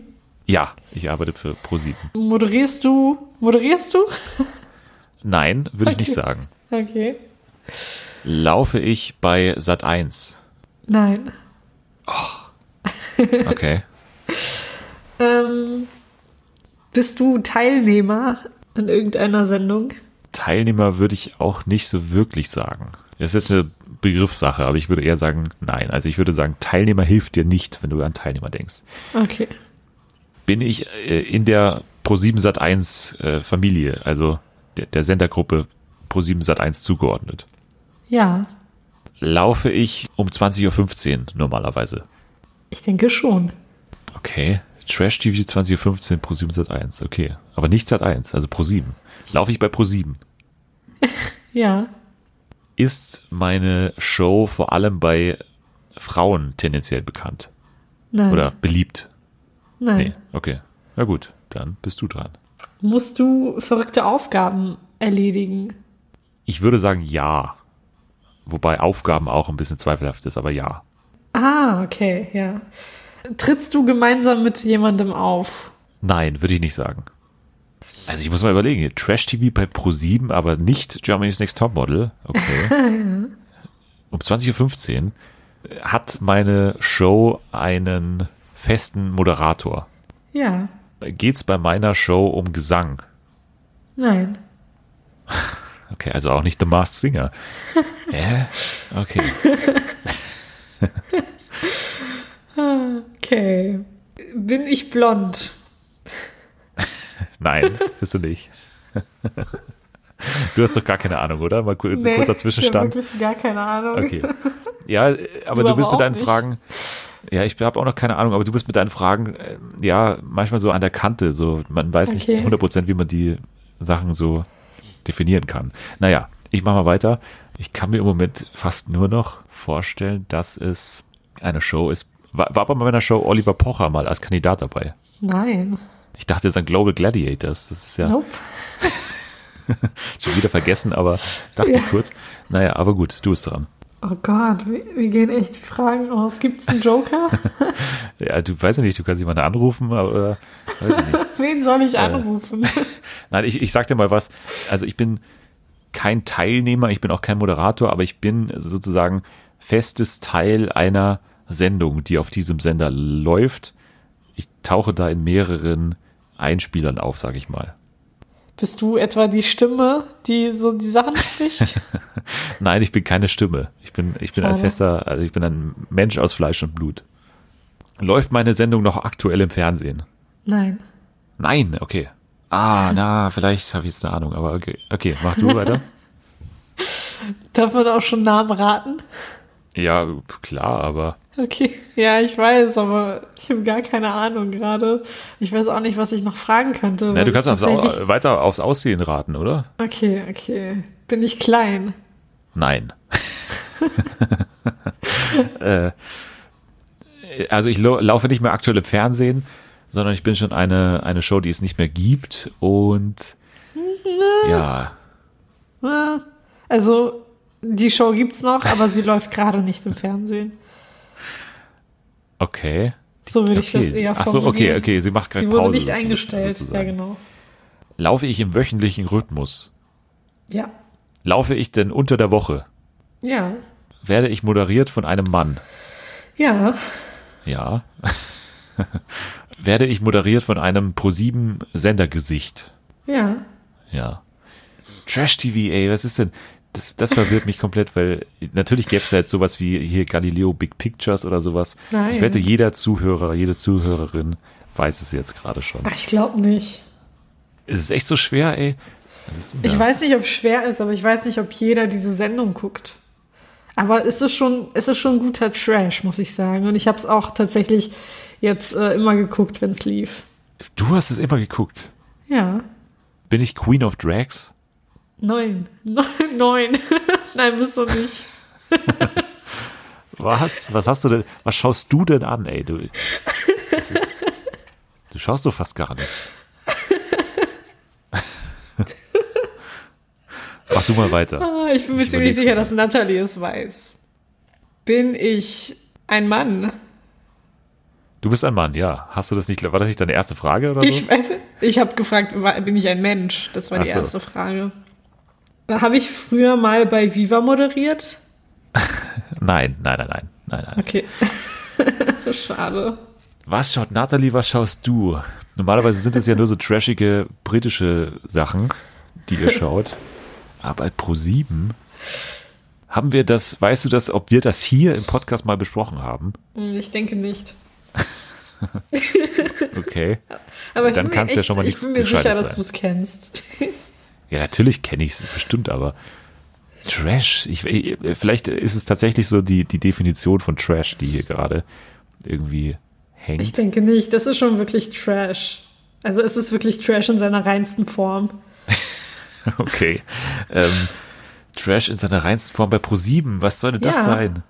Ja, ich arbeite für Pro7. Moderierst du? Moderierst du? Nein, würde okay. ich nicht sagen. Okay. Laufe ich bei Sat 1? Nein. Oh. Okay. Ähm, bist du Teilnehmer an irgendeiner Sendung? Teilnehmer würde ich auch nicht so wirklich sagen. Das ist jetzt eine Begriffssache, aber ich würde eher sagen, nein. Also ich würde sagen, Teilnehmer hilft dir nicht, wenn du an Teilnehmer denkst. Okay. Bin ich äh, in der Pro7 Sat1 äh, Familie, also der, der Sendergruppe Pro7 Sat1 zugeordnet? Ja, Laufe ich um 20.15 Uhr normalerweise? ich denke schon. Okay. Trash TV 20.15 Uhr Pro7 Sat1. Okay. Aber nicht Sat1, also Pro7. Laufe ich bei Pro7? Ja. Ist meine Show vor allem bei Frauen tendenziell bekannt? Nein. Oder beliebt? Nein. Nee, okay. Na gut, dann bist du dran. Musst du verrückte Aufgaben erledigen? Ich würde sagen ja. Wobei Aufgaben auch ein bisschen zweifelhaft ist, aber ja. Ah, okay, ja. Trittst du gemeinsam mit jemandem auf? Nein, würde ich nicht sagen. Also ich muss mal überlegen, Trash TV bei Pro7, aber nicht Germany's Next Topmodel. Okay. um 20.15 Uhr hat meine Show einen festen Moderator. Ja. Geht's bei meiner Show um Gesang? Nein. Okay, also auch nicht The Masked Singer. Hä? Okay. Okay. Bin ich blond? Nein, bist du nicht. Du hast doch gar keine Ahnung, oder? Mal kur Nee, kurzer Ich Zwischenstand. habe wirklich gar keine Ahnung. Okay. Ja, äh, aber Du du, aber bist mit deinen nicht. Fragen. Ja, ich habe auch noch keine Ahnung, aber du bist mit deinen Fragen äh, ja manchmal so an der Kante. So, man weiß Okay. nicht 100 wie man die Sachen so definieren kann. Naja, ich mache mal weiter. Ich kann mir im Moment fast nur noch vorstellen, dass es eine Show ist. War, war bei meiner Show Oliver Pocher mal als Kandidat dabei. Nein. Ich dachte, es ist ein Global Gladiators. Das ist ja Nope. schon wieder vergessen, aber dachte Ja. ich kurz. Naja, aber gut, du bist dran. Oh Gott, wie, wie gehen echt die Fragen aus? Gibt es einen Joker? Ja, du weißt ja nicht, du kannst jemanden anrufen, aber weiß ich nicht. Wen soll ich anrufen? Nein, ich, ich sag dir mal was. Also ich bin kein Teilnehmer, ich bin auch kein Moderator, aber ich bin sozusagen festes Teil einer Sendung, die auf diesem Sender läuft. Ich tauche da in mehreren Einspielern auf, sage ich mal. Bist du etwa die Stimme, die so die Sachen spricht? Nein, ich bin keine Stimme. Ich bin, ich bin ein fester, also ich bin ein Mensch aus Fleisch und Blut. Läuft meine Sendung noch aktuell im Fernsehen? Nein. Nein, okay. Ah, na, vielleicht habe ich jetzt eine Ahnung, aber okay. Okay, mach du weiter. Darf man auch schon Namen raten? Ja, klar, aber Okay, ja, ich weiß, aber ich habe gar keine Ahnung gerade. Ich weiß auch nicht, was ich noch fragen könnte. Na, du kannst tatsächlich- weiter aufs Aussehen raten, oder? Okay, okay. Bin ich klein? Nein. äh, also ich laufe nicht mehr aktuell im Fernsehen, sondern ich bin schon eine, eine Show, die es nicht mehr gibt. Und ja, Ah, Also, die Show gibt's noch, aber sie läuft gerade nicht im Fernsehen. Okay. So würde ich das okay. eher Ach so, okay, formulieren. okay. Sie macht gerade Sie wurde Pause. nicht sozusagen- eingestellt. Ja, sozusagen. genau. Laufe ich im wöchentlichen Rhythmus? Ja. Laufe ich denn unter der Woche? Ja. Werde ich moderiert von einem Mann? Ja. Ja. Werde ich moderiert von einem ProSieben Sendergesicht? Ja. Ja. Trash TV, ey, was ist denn? Das, das verwirrt mich komplett, weil natürlich gäbe es ja jetzt sowas wie hier Galileo Big Pictures oder sowas. Nein. Ich wette, jeder Zuhörer, jede Zuhörerin weiß es jetzt gerade schon. Ah, Ich glaube nicht. Ist es echt so schwer, ey? Ist? Ich weiß nicht, ob es schwer ist, aber ich weiß nicht, ob jeder diese Sendung guckt. Aber es ist schon, es ist schon guter Trash, muss ich sagen. Und ich habe es auch tatsächlich jetzt äh, immer geguckt, wenn es lief. Du hast es immer geguckt. Ja. Bin ich Queen of Drags? Neun. Neun. Nein, bist du nicht. Was? Was hast du denn? Was schaust du denn an, ey? Du, ist, du schaust so fast gar nicht. Mach du mal weiter. Ah, Ich bin mir Ich ziemlich sicher, dass Natalie es weiß. Bin ich ein Mann? Du bist ein Mann, ja. Hast du das nicht? War das nicht deine erste Frage oder so? Ich weiß, ich habe gefragt, bin ich ein Mensch? Das war die so. erste Frage. Habe ich früher mal bei Viva moderiert? Nein, nein, nein, nein, nein, nein. Okay. Schade. Was schaut Natalie? Was schaust du? Normalerweise sind es ja nur so trashige britische Sachen, die ihr schaut. Aber bei Pro7 Haben wir das, weißt du das, ob wir das hier im Podcast mal besprochen haben? Hm, Ich denke nicht. Okay. Aber Dann ich bin mir kann's ja schon mal Ich nichts bin mir sicher, Gescheites dass sein. du es kennst. Ja, natürlich kenne ich es bestimmt, aber Trash, ich, vielleicht ist es tatsächlich so die, die Definition von Trash, die hier gerade irgendwie hängt. Ich denke nicht. Das ist schon wirklich Trash. Also es ist wirklich Trash in seiner reinsten Form. Okay. Ähm, Trash in seiner reinsten Form bei Pro7. Was soll denn das Ja. sein?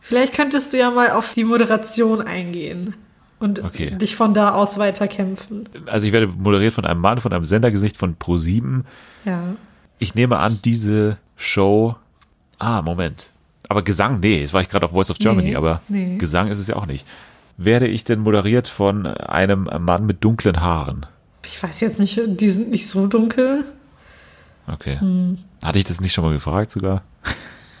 Vielleicht könntest du ja mal auf die Moderation eingehen und Okay. dich von da aus weiterkämpfen. Also ich werde moderiert von einem Mann, von einem Sendergesicht von Pro7. Ja. Ich nehme an, diese Show. Ah, Moment. Aber Gesang, nee, jetzt war ich gerade auf Voice of Germany, Nee, aber nee. Gesang ist es ja auch nicht. Werde ich denn moderiert von einem Mann mit dunklen Haaren? Ich weiß jetzt nicht, die sind nicht so dunkel. Okay. Hm. Hatte ich das nicht schon mal gefragt sogar?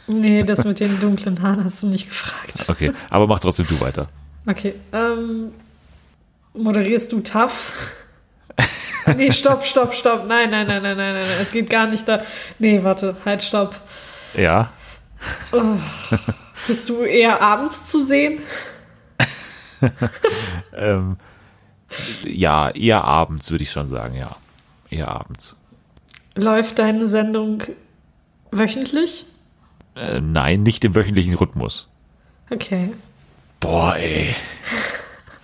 Nee, das mit den dunklen Haaren hast du nicht gefragt. Okay, aber mach trotzdem du weiter. Okay, ähm, moderierst du tough? nee, stopp, stopp, stopp. Nein, nein, nein, nein, nein, nein, nein. Es geht gar nicht da. Nee, warte, halt, stopp. Ja, Bist du eher abends zu sehen? ähm, ja, eher abends würde ich schon sagen, ja. Eher abends. Läuft deine Sendung wöchentlich? Äh, nein, nicht im wöchentlichen Rhythmus. Okay. Boah, ey.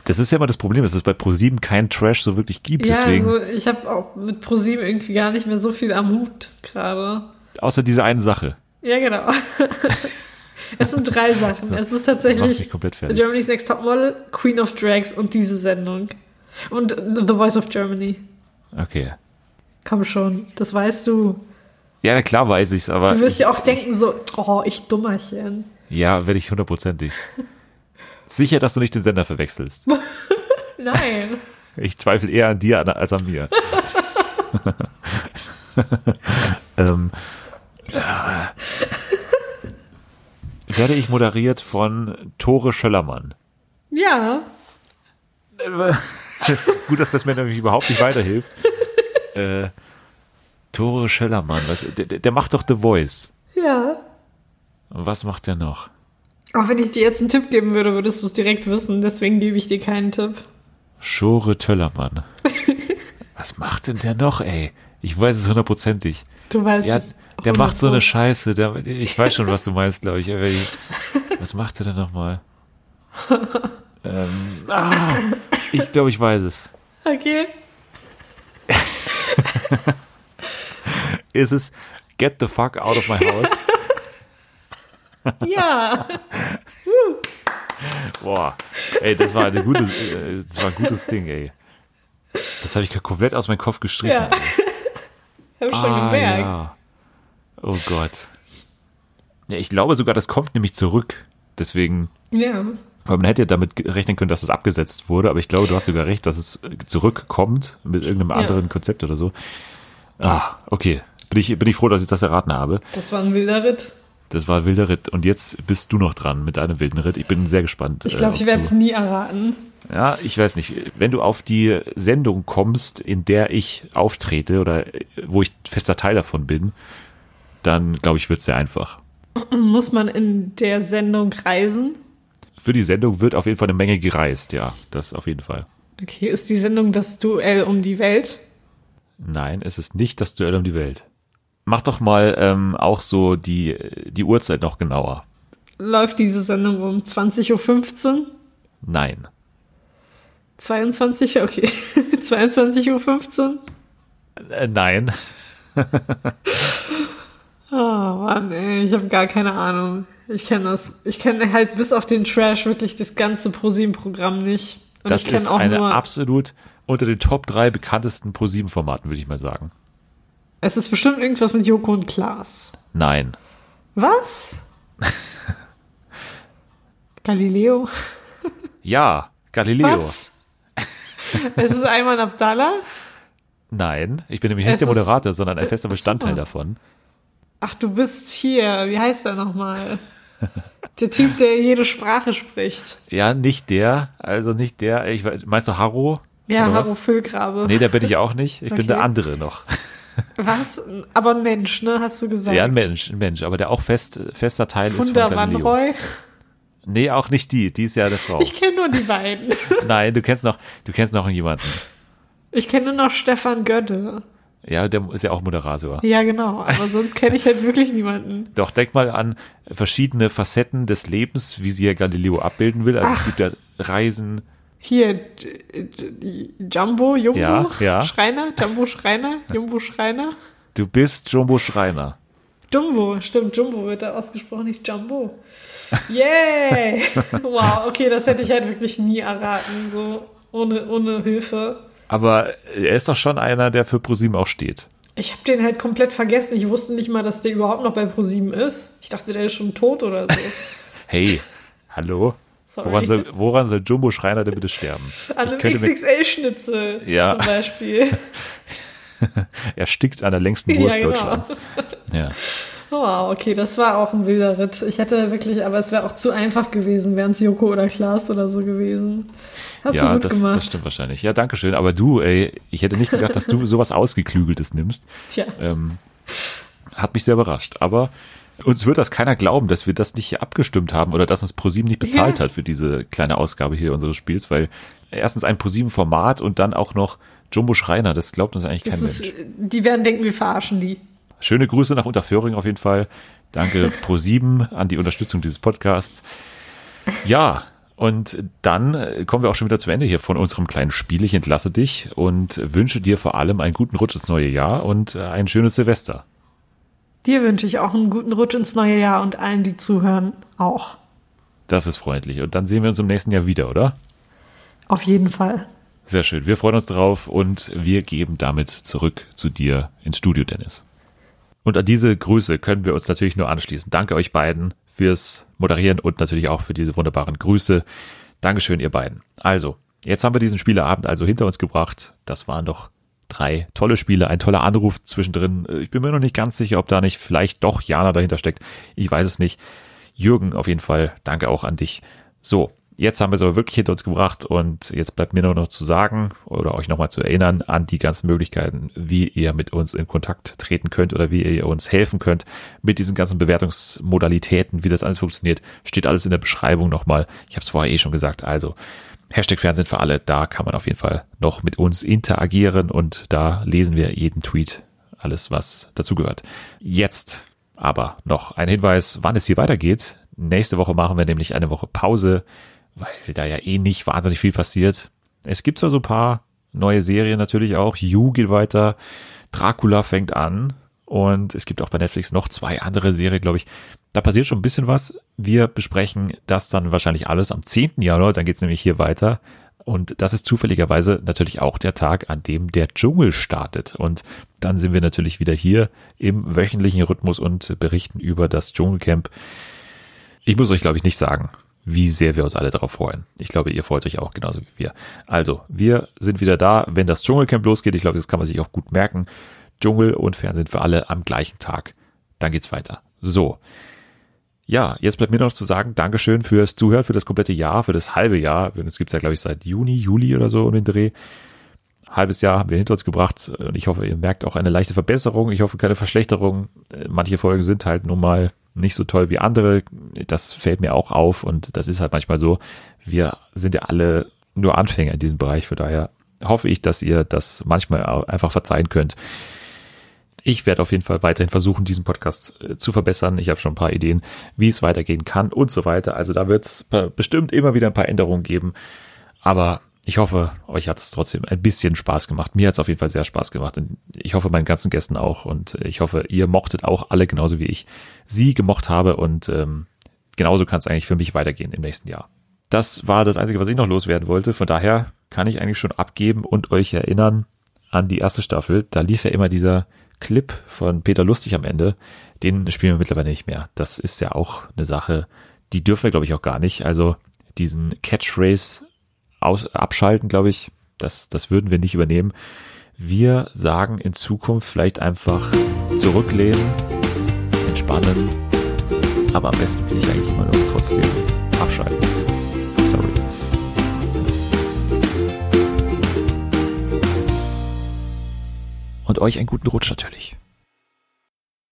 Das ist ja immer das Problem, dass es bei ProSieben keinen Trash so wirklich gibt. Ja, deswegen, also ich habe auch mit ProSieben irgendwie gar nicht mehr so viel am Hut gerade. außer diese eine Sache. Ja, genau. es sind drei Sachen. es ist tatsächlich mich komplett fertig. Germany's Next Topmodel, Queen of Drags und diese Sendung. Und The Voice of Germany. Okay. Komm schon, das weißt du. Ja, na klar weiß ich's, aber Du wirst ja auch denken so, oh, ich Dummerchen. ja, werde ich hundertprozentig. Sicher, dass du nicht den Sender verwechselst. Nein. Ich zweifle eher an dir als an mir. ähm, äh, werde ich moderiert von Tore Schöllermann. ja. Gut, dass das mir nämlich überhaupt nicht weiterhilft. äh, Tore Schöllermann, was, der, der macht doch The Voice. Ja. Und was macht der noch? Auch wenn ich dir jetzt einen Tipp geben würde, würdest du es direkt wissen. Deswegen gebe ich dir keinen Tipp. Schore Töllermann. was macht denn der noch, ey? Ich weiß es hundertprozentig. Du weißt Ja, es. der macht so eine 100 Scheiße. Der, ich weiß schon, was du meinst, glaube ich. Was macht er denn nochmal? ähm, ah, ich glaube, ich weiß es. Okay. Ist es Get the fuck out of my house? Ja. Boah, ey, das war eine gute, äh, das war ein gutes Ding, ey. Das habe ich komplett aus meinem Kopf gestrichen. Ja. Hab schon Ah, gemerkt. ja. Oh Gott. Ja, ich glaube sogar, das kommt nämlich zurück. Deswegen, Ja. weil man hätte ja damit rechnen können, dass es abgesetzt wurde, aber ich glaube, du hast sogar recht, dass es zurückkommt mit irgendeinem Ja. anderen Konzept oder so. Ah, okay. Bin ich, bin ich froh, dass ich das erraten habe. Das war ein wilder Ritt. Das war ein wilder Ritt. Und jetzt bist du noch dran mit deinem wilden Ritt. Ich bin sehr gespannt. Ich äh, glaube, ob ich werde es nie erraten. Ja, ich weiß nicht. Wenn du auf die Sendung kommst, in der ich auftrete oder äh, wo ich fester Teil davon bin, dann glaube ich, wird es sehr einfach. Muss man in der Sendung reisen? Für die Sendung wird auf jeden Fall eine Menge gereist, ja, das auf jeden Fall. Okay, ist die Sendung das Duell um die Welt? Nein, es ist nicht das Duell um die Welt. Mach doch mal ähm, auch so die, die Uhrzeit noch genauer. Läuft diese Sendung um 20.15 Uhr? Nein. 22 Uhr? Okay. 22.15 Uhr? Äh, nein. Oh Mann, ey, ich habe gar keine Ahnung. Ich kenne das. Ich kenne halt bis auf den Trash wirklich das ganze ProSieben-Programm nicht. Und das ist auch eine absolut unter den Top 3 bekanntesten Pro-7-Formaten, würde ich mal sagen. Es ist bestimmt irgendwas mit Joko und Klaas. Nein. Was? Galileo? Ja, Galileo. Was? es ist Ayman Abdallah? Nein, ich bin nämlich nicht Es der ist- Moderator, sondern ein fester. Bestandteil davon. Ach, du bist hier. Wie heißt er nochmal? Der Typ, der jede Sprache spricht. Ja, nicht der, also nicht der, ich meinst du Harro? Ja? Harro Füllgrabe. Nee, der bin ich auch nicht. Ich bin Okay. der andere noch. Was? Aber ein Mensch, ne, hast du gesagt? Ja, ein Mensch, ein Mensch, aber der auch fest, fester Teil ist von Galileo. Roy. Nee, auch nicht die, die ist ja eine Frau. Ich kenne nur die beiden. Nein, du kennst noch, du kennst noch jemanden. Ich kenne nur noch Stefan Götte. Ja, der ist ja auch Moderator. Ja, genau. Aber sonst kenne ich halt wirklich niemanden. Doch, denk mal an verschiedene Facetten des Lebens, wie sie ja Galileo abbilden will. Also es gibt ja Reisen, Hier, Jumbo, Jumbo, Ja, ja. Schreiner, Jumbo Schreiner, Jumbo Schreiner. du bist Jumbo Schreiner. Jumbo, stimmt, Jumbo wird da ausgesprochen, nicht Jumbo. Yay! wow, okay, das hätte ich halt wirklich nie erraten, so ohne, ohne Hilfe. Aber er ist doch schon einer, der für ProSieben auch steht. Ich habe den halt komplett vergessen. Ich wusste nicht mal, dass der überhaupt noch bei ProSieben ist. Ich dachte, der ist schon tot oder so. Hey, hallo? Sorry. Woran soll, woran soll Jumbo Schreiner denn bitte sterben? An einem XXL-Schnitzel Ja. zum Beispiel. Er stickt an der längsten Wurst ja, genau. Deutschlands. Ja. Wow, okay, das war auch ein wilder Ritt. Ich hätte wirklich, aber es wäre auch zu einfach gewesen, wären es Joko oder Klaas oder so gewesen. Hast ja, du gut das, gemacht. das stimmt wahrscheinlich. Ja, danke schön. Aber du, ey, ich hätte nicht gedacht, dass du sowas Ausgeklügeltes nimmst. Tja, Ähm, hat mich sehr überrascht. Aber uns wird das keiner glauben, dass wir das nicht hier abgestimmt haben oder dass uns ProSieben nicht bezahlt Ja. hat für diese kleine Ausgabe hier unseres Spiels, weil erstens ein ProSieben-Format und dann auch noch Jumbo Schreiner, das glaubt uns eigentlich kein das ist, Mensch. die werden denken, wir verarschen die. Schöne Grüße nach Unterföhring auf jeden Fall. Danke Pro7 an die Unterstützung dieses Podcasts. Ja, und dann äh, kommen wir auch schon wieder zum Ende hier von unserem kleinen Spiel. Ich entlasse dich und wünsche dir vor allem einen guten Rutsch ins neue Jahr und äh, ein schönes Silvester. Dir wünsche ich auch einen guten Rutsch ins neue Jahr und allen, die zuhören, auch. Das ist freundlich. Und dann sehen wir uns im nächsten Jahr wieder, oder? Auf jeden Fall. Sehr schön. Wir freuen uns drauf und wir geben damit zurück zu dir ins Studio, Dennis. Und an diese Grüße können wir uns natürlich nur anschließen. Danke euch beiden fürs Moderieren und natürlich auch für diese wunderbaren Grüße. Dankeschön, ihr beiden. Also, jetzt haben wir diesen Spieleabend also hinter uns gebracht. Das waren doch drei tolle Spiele, ein toller Anruf zwischendrin. Ich bin mir noch nicht ganz sicher, ob da nicht vielleicht doch Jana dahinter steckt. Ich weiß es nicht. Jürgen, auf jeden Fall, danke auch an dich. So, jetzt haben wir es aber wirklich hinter uns gebracht und jetzt bleibt mir nur noch zu sagen oder euch nochmal zu erinnern an die ganzen Möglichkeiten, wie ihr mit uns in Kontakt treten könnt oder wie ihr uns helfen könnt mit diesen ganzen Bewertungsmodalitäten, wie das alles funktioniert, steht alles in der Beschreibung nochmal. Ich habe es vorher eh schon gesagt, also Hashtag Fernsehen für alle, da kann man auf jeden Fall noch mit uns interagieren und da lesen wir jeden Tweet, alles was dazugehört. Jetzt aber noch ein Hinweis, wann es hier weitergeht. Nächste Woche machen wir nämlich eine Woche Pause, weil da ja eh nicht wahnsinnig viel passiert. Es gibt zwar so ein paar neue Serien natürlich auch. You geht weiter, Dracula fängt an und es gibt auch bei Netflix noch zwei andere Serien, glaube ich. Da passiert schon ein bisschen was. Wir besprechen das dann wahrscheinlich alles am 10. Januar, dann geht's nämlich hier weiter. Und das ist zufälligerweise natürlich auch der Tag, an dem der Dschungel startet. Und dann sind wir natürlich wieder hier im wöchentlichen Rhythmus und berichten über das Dschungelcamp. Ich muss euch, glaube ich, nicht sagen, wie sehr wir uns alle darauf freuen. Ich glaube, ihr freut euch auch genauso wie wir. Also, wir sind wieder da, wenn das Dschungelcamp losgeht. Ich glaube, das kann man sich auch gut merken. Dschungel und Fernsehen für alle am gleichen Tag. Dann geht's weiter. So. Ja, jetzt bleibt mir noch zu sagen, Dankeschön fürs Zuhören, für das komplette Jahr, für das halbe Jahr. Das gibt's ja, glaube ich, seit Juni, Juli oder so um den Dreh. Halbes Jahr haben wir hinter uns gebracht und ich hoffe, ihr merkt auch eine leichte Verbesserung. Ich hoffe, keine Verschlechterung. Manche Folgen sind halt nun mal nicht so toll wie andere. Das fällt mir auch auf und das ist halt manchmal so. Wir sind ja alle nur Anfänger in diesem Bereich. Von daher hoffe ich, dass ihr das manchmal einfach verzeihen könnt. Ich werde auf jeden Fall weiterhin versuchen, diesen Podcast äh, zu verbessern. Ich habe schon ein paar Ideen, wie es weitergehen kann und so weiter. Also da wird es bestimmt immer wieder ein paar Änderungen geben. Aber ich hoffe, euch hat es trotzdem ein bisschen Spaß gemacht. Mir hat es auf jeden Fall sehr Spaß gemacht. Und ich hoffe, meinen ganzen Gästen auch. Und ich hoffe, ihr mochtet auch alle genauso wie ich sie gemocht habe. Und ähm, genauso kann es eigentlich für mich weitergehen im nächsten Jahr. Das war das Einzige, was ich noch loswerden wollte. Von daher kann ich eigentlich schon abgeben und euch erinnern an die erste Staffel. Da lief ja immer dieser Clip von Peter Lustig am Ende. Den spielen wir mittlerweile nicht mehr. Das ist ja auch eine Sache, die dürfen wir, glaube ich, auch gar nicht. Also diesen Catchphrase aus, abschalten, glaube ich, das, das würden wir nicht übernehmen. Wir sagen in Zukunft vielleicht einfach zurücklehnen, entspannen, aber am besten finde ich eigentlich immer noch trotzdem abschalten. Euch einen guten Rutsch natürlich.